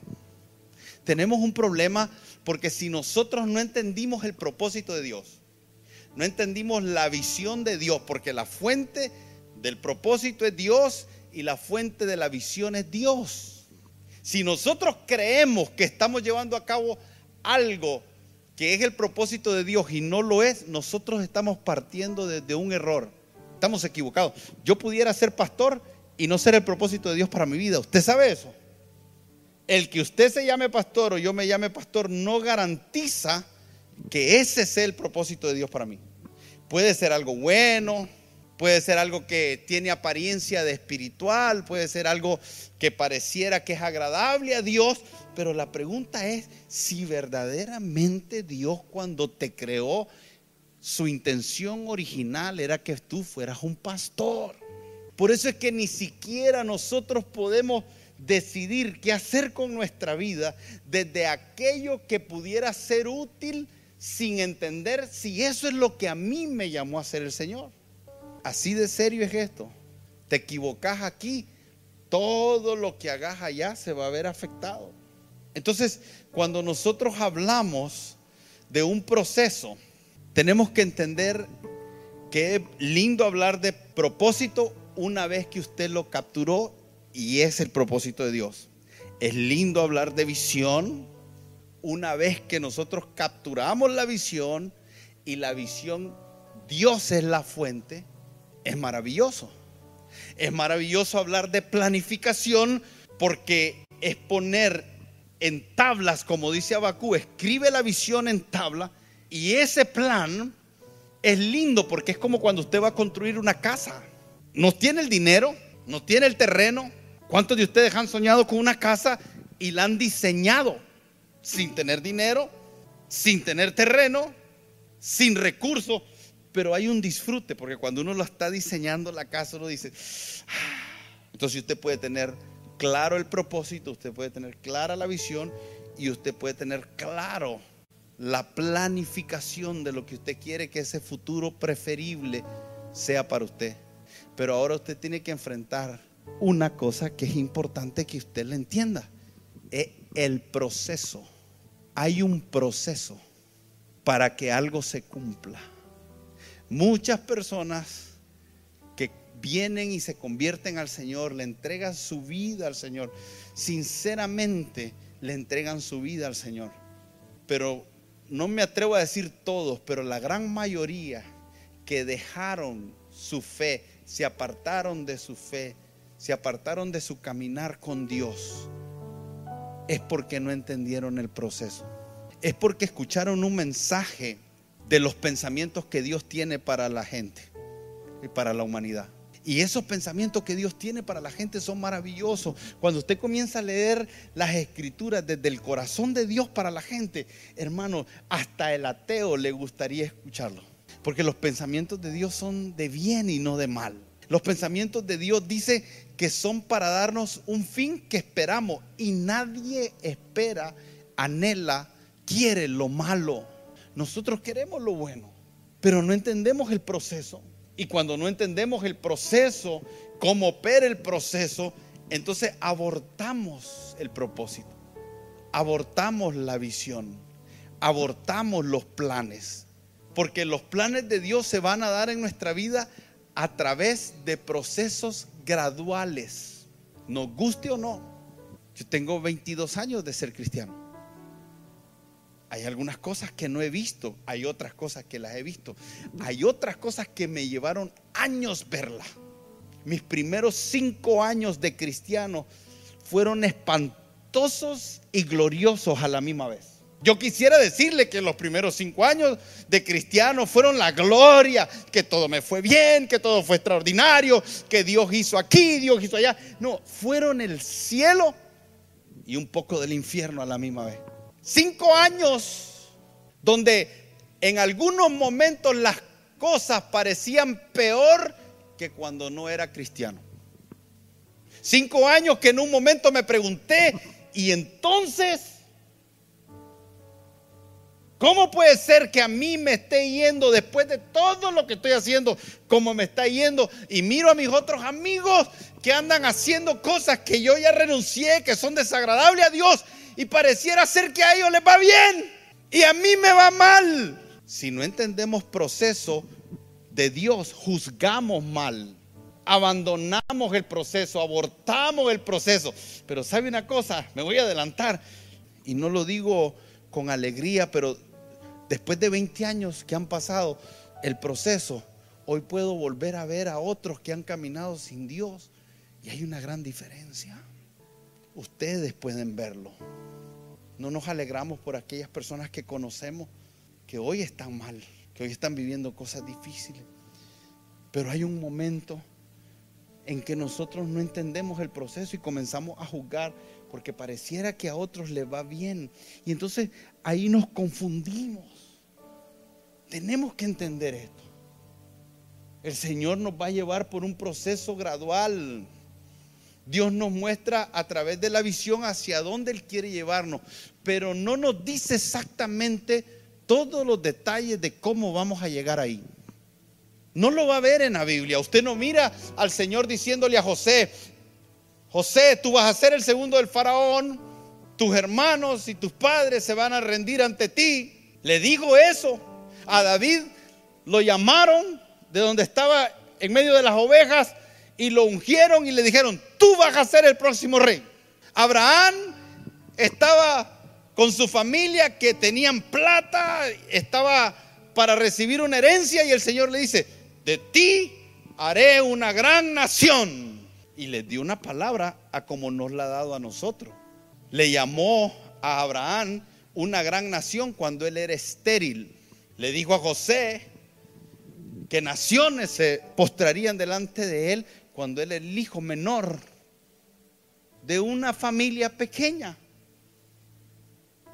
Tenemos un problema porque si nosotros no entendimos el propósito de Dios, no entendimos la visión de Dios, porque la fuente del propósito es Dios y la fuente de la visión es Dios. Si nosotros creemos que estamos llevando a cabo algo que es el propósito de Dios y no lo es, nosotros estamos partiendo de, un error. Estamos equivocados. Yo pudiera ser pastor y no ser el propósito de Dios para mi vida. ¿Usted sabe eso? El que usted se llame pastor o yo me llame pastor no garantiza que ese sea el propósito de Dios para mí. Puede ser algo bueno, puede ser algo que tiene apariencia de espiritual, puede ser algo que pareciera que es agradable a Dios, pero la pregunta es si verdaderamente Dios cuando te creó, su intención original era que tú fueras un pastor. Por eso es que ni siquiera nosotros podemos decidir qué hacer con nuestra vida desde aquello que pudiera ser útil sin entender si eso es lo que a mí me llamó a ser el Señor. Así de serio es esto. Te equivocas aquí, todo lo que hagas allá se va a ver afectado. Entonces, cuando nosotros hablamos de un proceso, tenemos que entender que es lindo hablar de propósito una vez que usted lo capturó y es el propósito de Dios. Es lindo hablar de visión una vez que nosotros capturamos la visión y la visión, Dios es la fuente, es maravilloso. Es maravilloso hablar de planificación porque es poner en tablas, como dice Abacú, escribe la visión en tabla y ese plan es lindo porque es como cuando usted va a construir una casa. No tiene el dinero, no tiene el terreno. ¿Cuántos de ustedes han soñado con una casa y la han diseñado sin tener dinero, sin tener terreno, sin recursos? Pero hay un disfrute porque cuando uno lo está diseñando la casa, uno dice, ah". entonces usted puede tener claro el propósito, usted puede tener clara la visión y usted puede tener claro la planificación de lo que usted quiere que ese futuro preferible sea para usted. Pero ahora usted tiene que enfrentar una cosa que es importante que usted la entienda. Es el proceso. Hay un proceso para que algo se cumpla. Muchas personas que vienen y se convierten al Señor, le entregan su vida al Señor, sinceramente le entregan su vida al Señor. Pero no me atrevo a decir todos, pero la gran mayoría que dejaron su fe, se apartaron de su fe, se apartaron de su caminar con Dios, es porque no entendieron el proceso. Es porque escucharon un mensaje de los pensamientos que Dios tiene para la gente y para la humanidad. Y esos pensamientos que Dios tiene para la gente son maravillosos. Cuando usted comienza a leer las escrituras desde el corazón de Dios para la gente, hermano, hasta el ateo le gustaría escucharlo. Porque los pensamientos de Dios son de bien y no de mal. Los pensamientos de Dios dice que son para darnos un fin que esperamos y nadie espera, anhela, quiere lo malo. Nosotros queremos lo bueno, pero no entendemos el proceso. Y cuando no entendemos el proceso, cómo opera el proceso, entonces abortamos el propósito, abortamos la visión, abortamos los planes. Porque los planes de Dios se van a dar en nuestra vida a través de procesos graduales, nos guste o no. Yo tengo 22 años de ser cristiano. Hay algunas cosas que no he visto, hay otras cosas que las he visto, hay otras cosas que me llevaron años verlas. Mis primeros cinco años de cristiano fueron espantosos y gloriosos a la misma vez. Yo quisiera decirle que los primeros cinco años de cristiano fueron la gloria, que todo me fue bien, que todo fue extraordinario, que Dios hizo aquí, Dios hizo allá. No, fueron el cielo y un poco del infierno a la misma vez. Cinco años donde en algunos momentos las cosas parecían peor que cuando no era cristiano. Cinco años que en un momento me pregunté, y entonces ¿Cómo puede ser que a mí me esté yendo después de todo lo que estoy haciendo, como me está yendo? Y miro a mis otros amigos que andan haciendo cosas que yo ya renuncié, que son desagradables a Dios, y pareciera ser que a ellos les va bien y a mí me va mal. Si no entendemos proceso de Dios, juzgamos mal, abandonamos el proceso, abortamos el proceso. Pero sabe una cosa, me voy a adelantar, y no lo digo con alegría, pero Después de 20 años que han pasado el proceso, hoy puedo volver a ver a otros que han caminado sin Dios y hay una gran diferencia. Ustedes pueden verlo. No nos alegramos por aquellas personas que conocemos que hoy están mal, que hoy están viviendo cosas difíciles. Pero hay un momento en que nosotros no entendemos el proceso y comenzamos a juzgar porque pareciera que a otros les va bien. Y entonces ahí nos confundimos. Tenemos que entender esto. El Señor nos va a llevar por un proceso gradual. Dios nos muestra a través de la visión hacia dónde Él quiere llevarnos, pero no nos dice exactamente todos los detalles de cómo vamos a llegar ahí. No lo va a ver en la Biblia. Usted no mira al Señor diciéndole a José, José, tú vas a ser el segundo del faraón, tus hermanos y tus padres se van a rendir ante ti. Le digo eso. A David lo llamaron de donde estaba en medio de las ovejas y lo ungieron y le dijeron, tú vas a ser el próximo rey. Abraham estaba con su familia que tenían plata, estaba para recibir una herencia y el Señor le dice, de ti haré una gran nación y le dio una palabra a como nos la ha dado a nosotros. Le llamó a Abraham una gran nación cuando él era estéril. Le dijo a José que naciones se postrarían delante de él cuando él era el hijo menor de una familia pequeña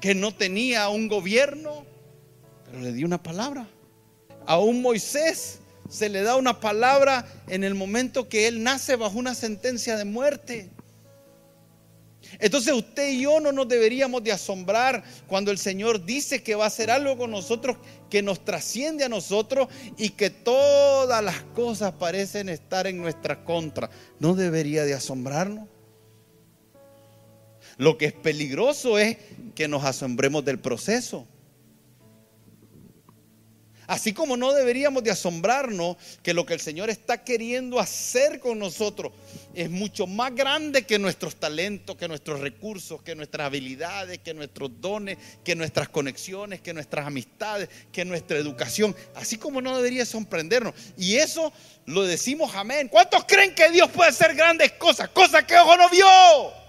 que no tenía un gobierno, pero le dio una palabra. A un Moisés se le da una palabra en el momento que él nace bajo una sentencia de muerte. Entonces usted y yo no nos deberíamos de asombrar cuando el Señor dice que va a hacer algo con nosotros que nos trasciende a nosotros y que todas las cosas parecen estar en nuestra contra. No debería de asombrarnos. Lo que es peligroso es que nos asombremos del proceso. Así como no deberíamos de asombrarnos que lo que el Señor está queriendo hacer con nosotros es mucho más grande que nuestros talentos, que nuestros recursos, que nuestras habilidades, que nuestros dones, que nuestras conexiones, que nuestras amistades, que nuestra educación. Así como no debería sorprendernos. Y eso lo decimos amén. ¿Cuántos creen que Dios puede hacer grandes cosas? Cosas que ojo no vio.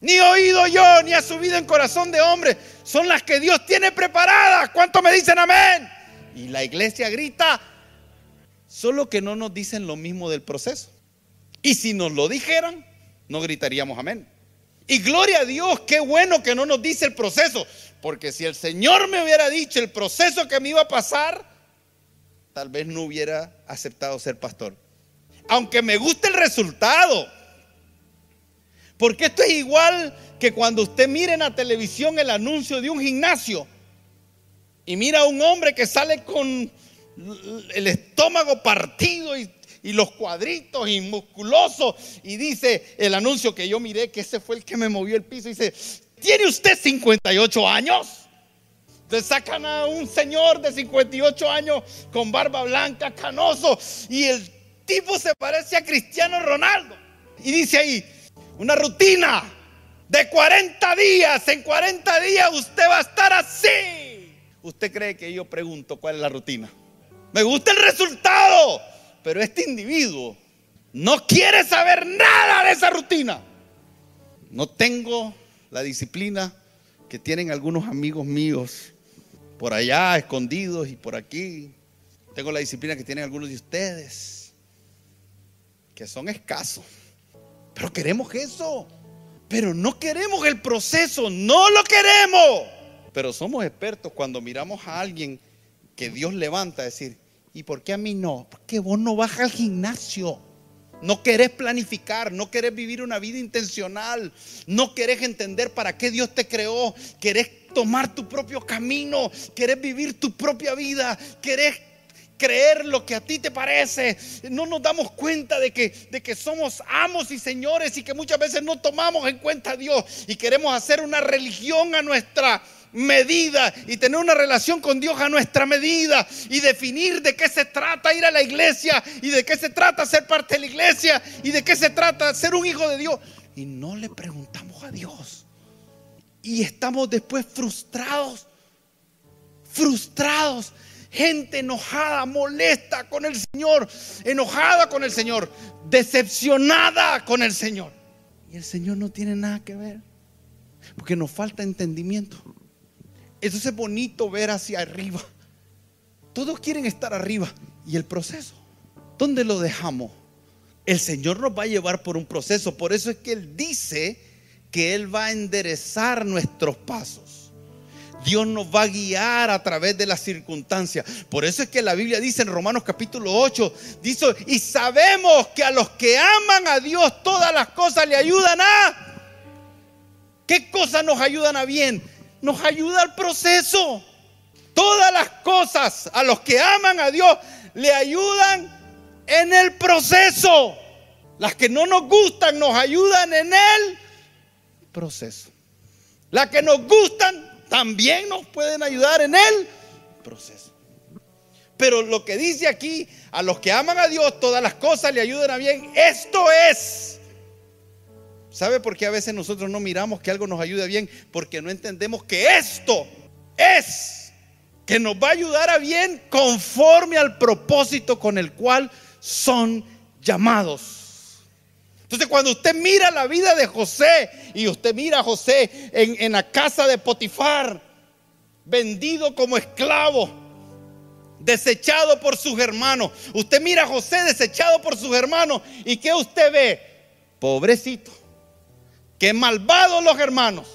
Ni oído yo, ni ha subido en corazón de hombre. Son las que Dios tiene preparadas. ¿Cuántos me dicen amén? Y la iglesia grita, solo que no nos dicen lo mismo del proceso. Y si nos lo dijeran, no gritaríamos amén. Y gloria a Dios, qué bueno que no nos dice el proceso. Porque si el Señor me hubiera dicho el proceso que me iba a pasar, tal vez no hubiera aceptado ser pastor. Aunque me guste el resultado. Porque esto es igual que cuando usted mire en la televisión el anuncio de un gimnasio y mira a un hombre que sale con el estómago partido y, los cuadritos y musculoso y dice el anuncio que yo miré que ese fue el que me movió el piso y dice, ¿tiene usted 58 años? Entonces sacan a un señor de 58 años con barba blanca, canoso y el tipo se parece a Cristiano Ronaldo y dice ahí, una rutina de 40 días. En 40 días usted va a estar así. ¿Usted cree que yo pregunto cuál es la rutina? Me gusta el resultado, pero este individuo no quiere saber nada de esa rutina. No tengo la disciplina que tienen algunos amigos míos por allá, escondidos y por aquí. Tengo la disciplina que tienen algunos de ustedes, que son escasos. Pero queremos eso. Pero no queremos el proceso, no lo queremos. Pero somos expertos cuando miramos a alguien que Dios levanta a decir, ¿y por qué a mí no? Porque vos no vas al gimnasio. No querés planificar, no querés vivir una vida intencional, no querés entender para qué Dios te creó, querés tomar tu propio camino, querés vivir tu propia vida, querés creer lo que a ti te parece. No nos damos cuenta de que, de que somos amos y señores y que muchas veces no tomamos en cuenta a Dios y queremos hacer una religión a nuestra medida y tener una relación con Dios a nuestra medida y definir de qué se trata ir a la iglesia y de qué se trata ser parte de la iglesia y de qué se trata ser un hijo de Dios. Y no le preguntamos a Dios. Y estamos después frustrados, frustrados gente enojada, molesta con el Señor, enojada con el Señor, decepcionada con el Señor. Y el Señor no tiene nada que ver, porque nos falta entendimiento. Eso es bonito ver hacia arriba. Todos quieren estar arriba. ¿Y el proceso? ¿Dónde lo dejamos? El Señor nos va a llevar por un proceso. Por eso es que Él dice que Él va a enderezar nuestros pasos. Dios nos va a guiar a través de las circunstancias. Por eso es que la Biblia dice en Romanos capítulo 8, dice, y sabemos que a los que aman a Dios todas las cosas le ayudan a... ¿Qué cosas nos ayudan a bien? Nos ayuda al proceso. Todas las cosas a los que aman a Dios le ayudan en el proceso. Las que no nos gustan nos ayudan en el proceso. Las que nos gustan también nos pueden ayudar en el proceso. Pero lo que dice aquí, a los que aman a Dios, todas las cosas le ayudan a bien. Esto es. ¿Sabe por qué a veces nosotros no miramos que algo nos ayude bien? Porque no entendemos que esto es que nos va a ayudar a bien conforme al propósito con el cual son llamados. Entonces cuando usted mira la vida de José y usted mira a José en, la casa de Potifar, vendido como esclavo, desechado por sus hermanos. Usted mira a José desechado por sus hermanos y ¿qué usted ve? Pobrecito, qué malvados los hermanos.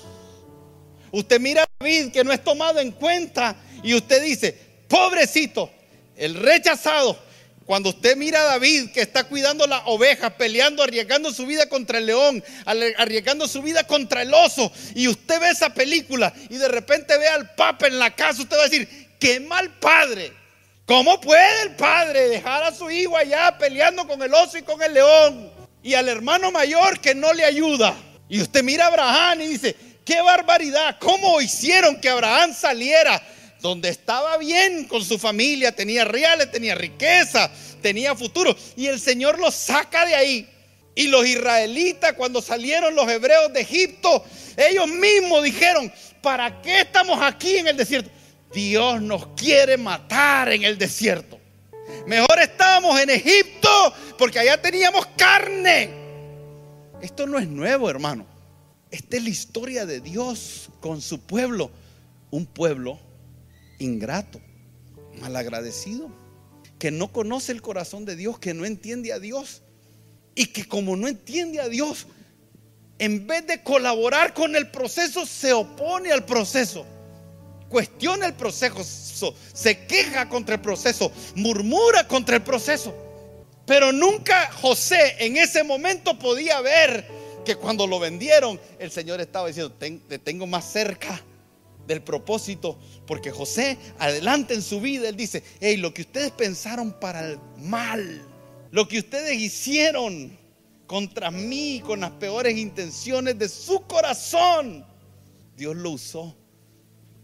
Usted mira a David que no es tomado en cuenta y usted dice, pobrecito, el rechazado, cuando usted mira a David que está cuidando las ovejas, peleando, arriesgando su vida contra el león, arriesgando su vida contra el oso, y usted ve esa película y de repente ve al papa en la casa, usted va a decir, qué mal padre. ¿Cómo puede el padre dejar a su hijo allá peleando con el oso y con el león? Y al hermano mayor que no le ayuda. Y usted mira a Abraham y dice, qué barbaridad, ¿cómo hicieron que Abraham saliera donde estaba bien con su familia, tenía reales, tenía riqueza, tenía futuro. Y el Señor los saca de ahí. Y los israelitas, cuando salieron los hebreos de Egipto, ellos mismos dijeron, ¿para qué estamos aquí en el desierto? Dios nos quiere matar en el desierto. Mejor estábamos en Egipto porque allá teníamos carne. Esto no es nuevo, hermano. Esta es la historia de Dios con su pueblo. Un pueblo ingrato, malagradecido, que no conoce el corazón de Dios, que no entiende a Dios. Y que como no entiende a Dios, en vez de colaborar con el proceso, se opone al proceso. Cuestiona el proceso, se queja contra el proceso, murmura contra el proceso. Pero nunca José en ese momento podía ver que cuando lo vendieron, el Señor estaba diciendo, te tengo más cerca del propósito, porque José, adelante en su vida, él dice, hey, lo que ustedes pensaron para el mal, lo que ustedes hicieron contra mí con las peores intenciones de su corazón, Dios lo usó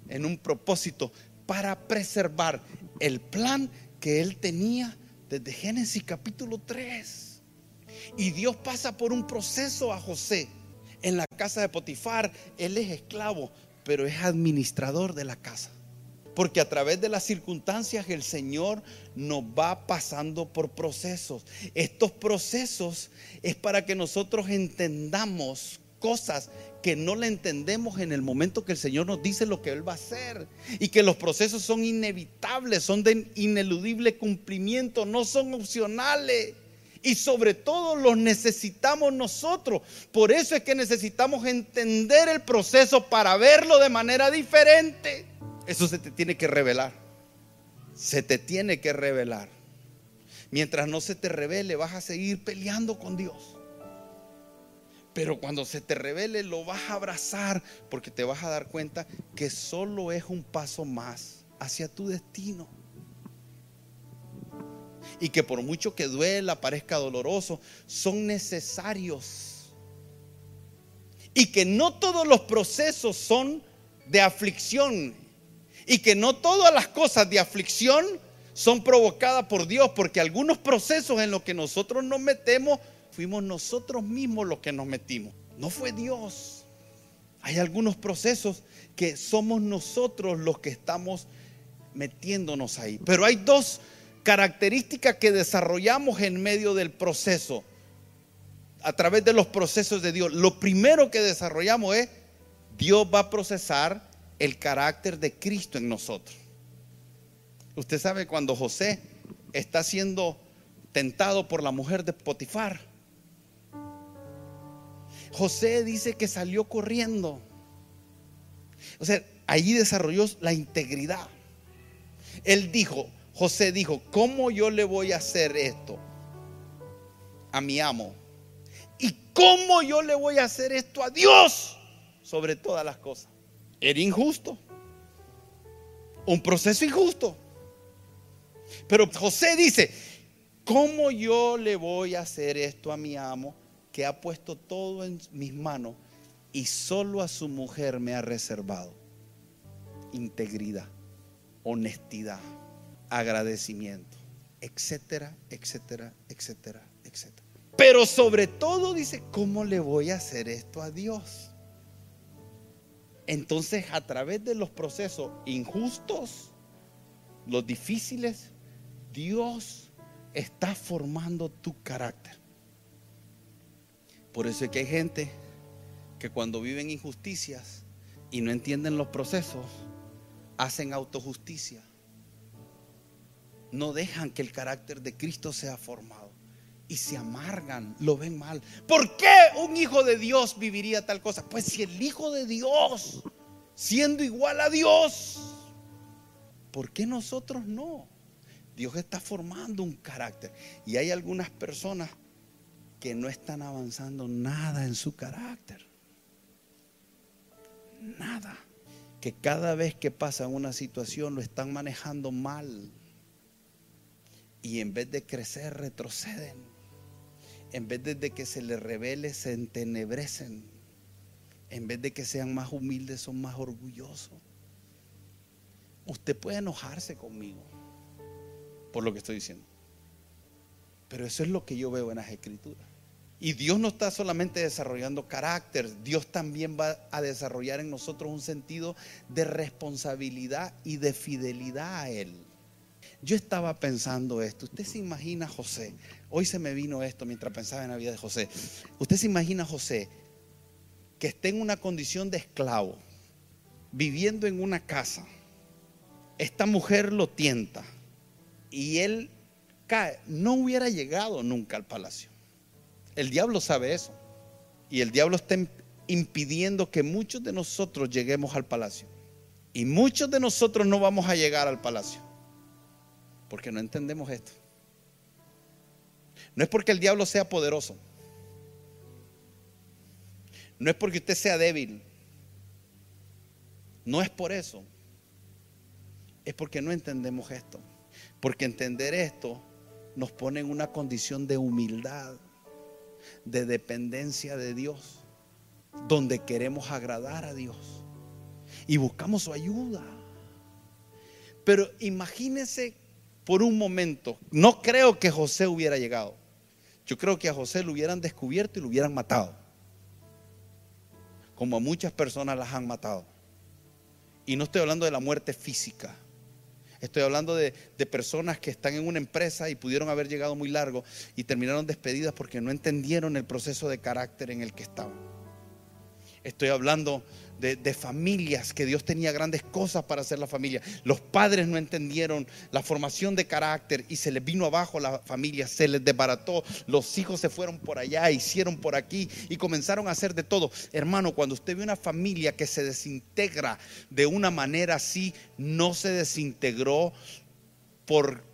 en un propósito para preservar el plan que él tenía desde Génesis capítulo 3. Y Dios pasa por un proceso a José. En la casa de Potifar, él es esclavo, pero es administrador de la casa. Porque a través de las circunstancias el Señor nos va pasando por procesos. Estos procesos es para que nosotros entendamos cosas que no le entendemos en el momento que el Señor nos dice lo que Él va a hacer. Y que los procesos son inevitables, son de ineludible cumplimiento, no son opcionales. Y sobre todo los necesitamos nosotros. Por eso es que necesitamos entender el proceso para verlo de manera diferente. Eso se te tiene que revelar. Se te tiene que revelar. Mientras no se te revele, vas a seguir peleando con Dios. Pero cuando se te revele, lo vas a abrazar porque te vas a dar cuenta que solo es un paso más hacia tu destino y que por mucho que duela, parezca doloroso, son necesarios. Y que no todos los procesos son de aflicción. Y que no todas las cosas de aflicción son provocadas por Dios, porque algunos procesos en los que nosotros nos metemos, fuimos nosotros mismos los que nos metimos. No fue Dios. Hay algunos procesos que somos nosotros los que estamos metiéndonos ahí. Pero hay dos características que desarrollamos en medio del proceso, a través de los procesos de Dios. Lo primero que desarrollamos es, Dios va a procesar el carácter de Cristo en nosotros. Usted sabe cuando José está siendo tentado por la mujer de Potifar. José dice que salió corriendo. O sea, allí desarrolló la integridad. Él dijo, José dijo, ¿cómo yo le voy a hacer esto a mi amo? ¿Y cómo yo le voy a hacer esto a Dios sobre todas las cosas? Era injusto. Un proceso injusto. Pero José dice, ¿cómo yo le voy a hacer esto a mi amo que ha puesto todo en mis manos y solo a su mujer me ha reservado? Integridad, honestidad agradecimiento, etcétera, etcétera, etcétera, etcétera. Pero sobre todo dice, ¿cómo le voy a hacer esto a Dios? Entonces, a través de los procesos injustos, los difíciles, Dios está formando tu carácter. Por eso es que hay gente que cuando viven injusticias y no entienden los procesos, hacen autojusticia no dejan que el carácter de Cristo sea formado. Y se amargan, lo ven mal. ¿Por qué un hijo de Dios viviría tal cosa? Pues si el hijo de Dios, siendo igual a Dios, ¿por qué nosotros no? Dios está formando un carácter. Y hay algunas personas que no están avanzando nada en su carácter. Nada. Que cada vez que pasa una situación lo están manejando mal y en vez de crecer retroceden. En vez de que se les revele, se entenebrecen. En vez de que sean más humildes, son más orgullosos. Usted puede enojarse conmigo por lo que estoy diciendo. Pero eso es lo que yo veo en las escrituras. Y Dios no está solamente desarrollando carácter, Dios también va a desarrollar en nosotros un sentido de responsabilidad y de fidelidad a Él. Yo estaba pensando esto, usted se imagina a José, hoy se me vino esto mientras pensaba en la vida de José, usted se imagina a José que esté en una condición de esclavo, viviendo en una casa, esta mujer lo tienta y él cae, no hubiera llegado nunca al palacio. El diablo sabe eso. Y el diablo está impidiendo que muchos de nosotros lleguemos al palacio. Y muchos de nosotros no vamos a llegar al palacio. Porque no entendemos esto. No es porque el diablo sea poderoso. No es porque usted sea débil. No es por eso. Es porque no entendemos esto. Porque entender esto nos pone en una condición de humildad de dependencia de Dios, donde queremos agradar a Dios y buscamos su ayuda. Pero imagínense por un momento, no creo que José hubiera llegado. Yo creo que a José lo hubieran descubierto y lo hubieran matado. Como a muchas personas las han matado. Y no estoy hablando de la muerte física. Estoy hablando de, personas que están en una empresa y pudieron haber llegado muy largo y terminaron despedidas porque no entendieron el proceso de carácter en el que estaban. Estoy hablando de, familias, que Dios tenía grandes cosas para hacer la familia. Los padres no entendieron la formación de carácter y se les vino abajo la familia, se les desbarató. Los hijos se fueron por allá, hicieron por aquí y comenzaron a hacer de todo. Hermano, cuando usted ve una familia que se desintegra de una manera así, no se desintegró por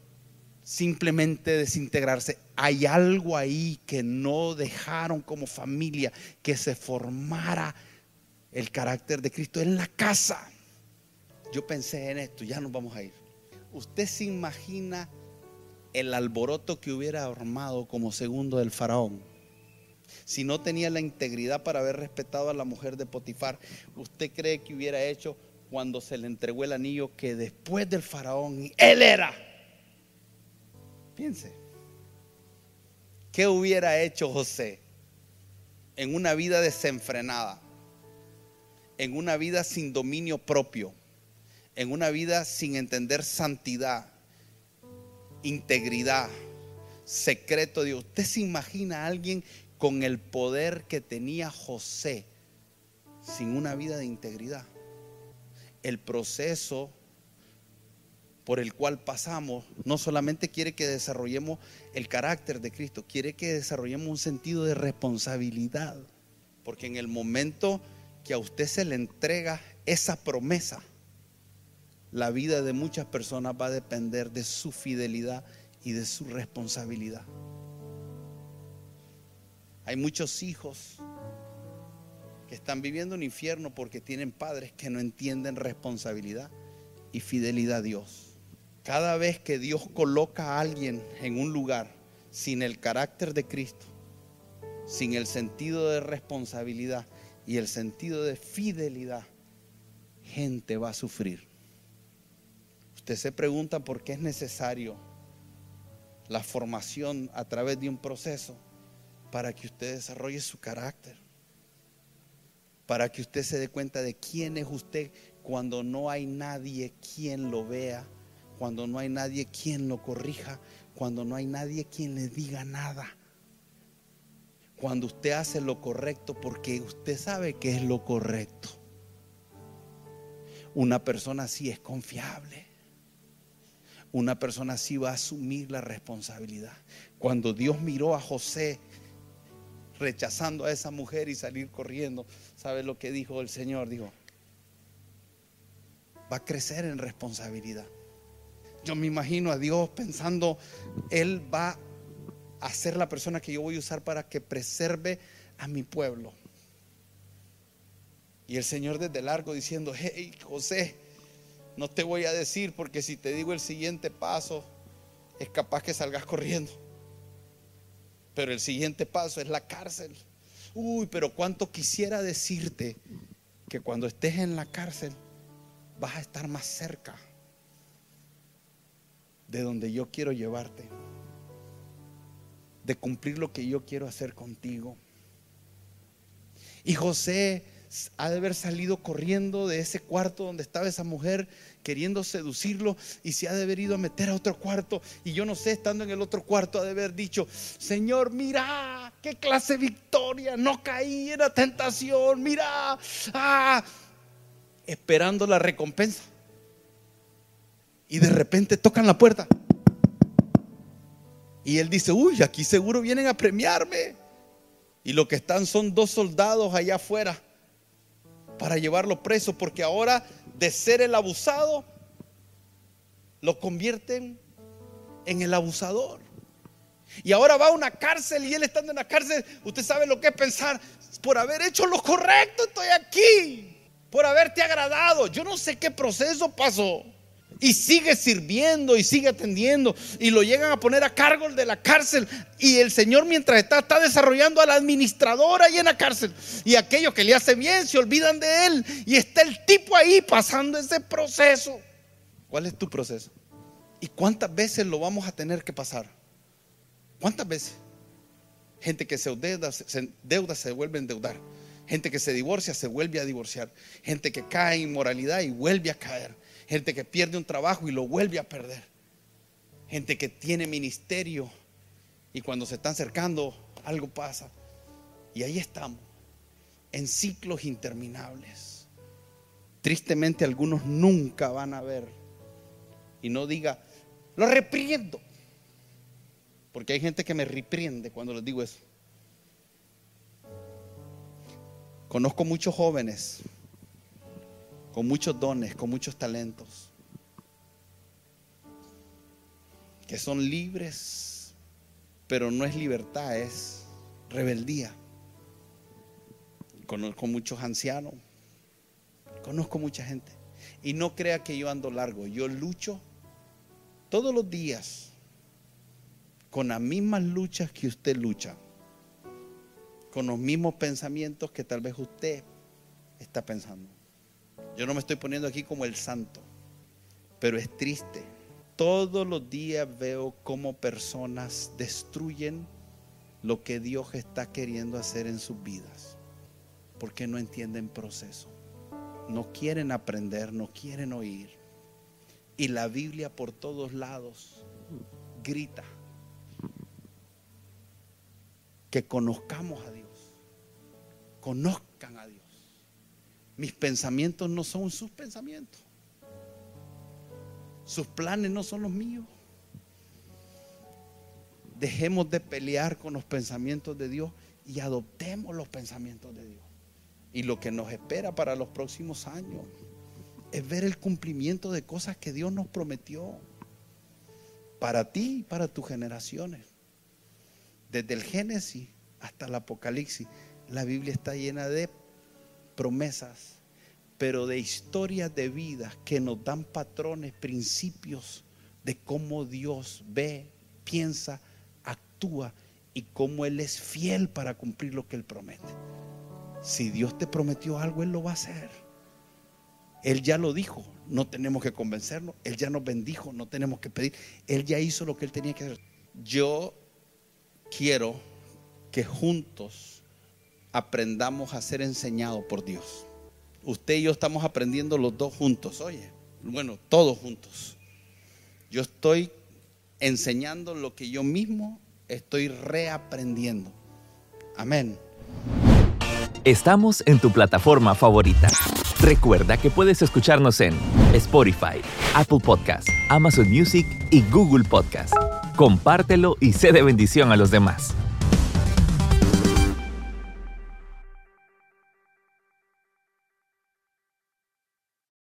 simplemente desintegrarse. Hay algo ahí que no dejaron como familia que se formara el carácter de Cristo en la casa. Yo pensé en esto, ya nos vamos a ir. ¿Usted se imagina el alboroto que hubiera armado como segundo del faraón? Si no tenía la integridad para haber respetado a la mujer de Potifar, ¿usted cree que hubiera hecho cuando se le entregó el anillo que después del faraón él era? Piense. ¿Qué hubiera hecho José en una vida desenfrenada? en una vida sin dominio propio, en una vida sin entender santidad, integridad, secreto de Dios. ¿Usted se imagina a alguien con el poder que tenía José sin una vida de integridad? El proceso por el cual pasamos no solamente quiere que desarrollemos el carácter de Cristo, quiere que desarrollemos un sentido de responsabilidad. Porque en el momento que a usted se le entrega esa promesa, la vida de muchas personas va a depender de su fidelidad y de su responsabilidad. Hay muchos hijos que están viviendo un infierno porque tienen padres que no entienden responsabilidad y fidelidad a Dios. Cada vez que Dios coloca a alguien en un lugar sin el carácter de Cristo, sin el sentido de responsabilidad, y el sentido de fidelidad, gente va a sufrir. Usted se pregunta por qué es necesario la formación a través de un proceso para que usted desarrolle su carácter, para que usted se dé cuenta de quién es usted cuando no hay nadie quien lo vea, cuando no hay nadie quien lo corrija, cuando no hay nadie quien le diga nada cuando usted hace lo correcto porque usted sabe que es lo correcto. Una persona así es confiable. Una persona así va a asumir la responsabilidad. Cuando Dios miró a José rechazando a esa mujer y salir corriendo, ¿sabe lo que dijo el Señor? Dijo, va a crecer en responsabilidad. Yo me imagino a Dios pensando, Él va a ser la persona que yo voy a usar para que preserve a mi pueblo. Y el Señor desde largo diciendo, hey José, no te voy a decir porque si te digo el siguiente paso, es capaz que salgas corriendo. Pero el siguiente paso es la cárcel. Uy, pero cuánto quisiera decirte que cuando estés en la cárcel vas a estar más cerca de donde yo quiero llevarte, de cumplir lo que yo quiero hacer contigo. Y José ha de haber salido corriendo de ese cuarto donde estaba esa mujer queriendo seducirlo y se ha de haber ido a meter a otro cuarto. Y yo no sé, estando en el otro cuarto, ha de haber dicho, Señor, mira, qué clase de victoria, no caí en la tentación, mira, ah, esperando la recompensa. Y de repente tocan la puerta. Y él dice, uy, aquí seguro vienen a premiarme. Y lo que están son dos soldados allá afuera para llevarlo preso, porque ahora de ser el abusado, lo convierten en el abusador. Y ahora va a una cárcel y él estando en la cárcel, usted sabe lo que es pensar, por haber hecho lo correcto estoy aquí, por haberte agradado. Yo no sé qué proceso pasó. Y sigue sirviendo y sigue atendiendo. Y lo llegan a poner a cargo de la cárcel. Y el Señor mientras está, está desarrollando a la administradora ahí en la cárcel. Y aquellos que le hace bien se olvidan de él. Y está el tipo ahí pasando ese proceso. ¿Cuál es tu proceso? ¿Y cuántas veces lo vamos a tener que pasar? ¿Cuántas veces? Gente que se deuda, se, deuda, se vuelve a endeudar. Gente que se divorcia se vuelve a divorciar. Gente que cae en inmoralidad y vuelve a caer gente que pierde un trabajo y lo vuelve a perder, gente que tiene ministerio y cuando se están acercando algo pasa. Y ahí estamos, en ciclos interminables. Tristemente algunos nunca van a ver y no diga, lo repriendo. Porque hay gente que me reprende cuando les digo eso. Conozco muchos jóvenes con muchos dones, con muchos talentos, que son libres, pero no es libertad, es rebeldía. Conozco muchos ancianos, conozco mucha gente. Y no crea que yo ando largo, yo lucho todos los días con las mismas luchas que usted lucha, con los mismos pensamientos que tal vez usted está pensando. Yo no me estoy poniendo aquí como el santo, pero es triste. Todos los días veo cómo personas destruyen lo que Dios está queriendo hacer en sus vidas, porque no entienden proceso, no quieren aprender, no quieren oír. Y la Biblia por todos lados grita que conozcamos a Dios, conozcan a Dios. Mis pensamientos no son sus pensamientos. Sus planes no son los míos. Dejemos de pelear con los pensamientos de Dios y adoptemos los pensamientos de Dios. Y lo que nos espera para los próximos años es ver el cumplimiento de cosas que Dios nos prometió para ti y para tus generaciones. Desde el Génesis hasta el Apocalipsis, la Biblia está llena de promesas, pero de historias de vida que nos dan patrones, principios de cómo Dios ve, piensa, actúa y cómo Él es fiel para cumplir lo que Él promete. Si Dios te prometió algo, Él lo va a hacer. Él ya lo dijo, no tenemos que convencernos. Él ya nos bendijo, no tenemos que pedir. Él ya hizo lo que Él tenía que hacer. Yo quiero que juntos aprendamos a ser enseñados por Dios. Usted y yo estamos aprendiendo los dos juntos, oye, bueno, todos juntos. Yo estoy enseñando lo que yo mismo estoy reaprendiendo. Amén. Estamos en tu plataforma favorita. Recuerda que puedes escucharnos en Spotify, Apple Podcast, Amazon Music y Google Podcast. Compártelo y sé de bendición a los demás.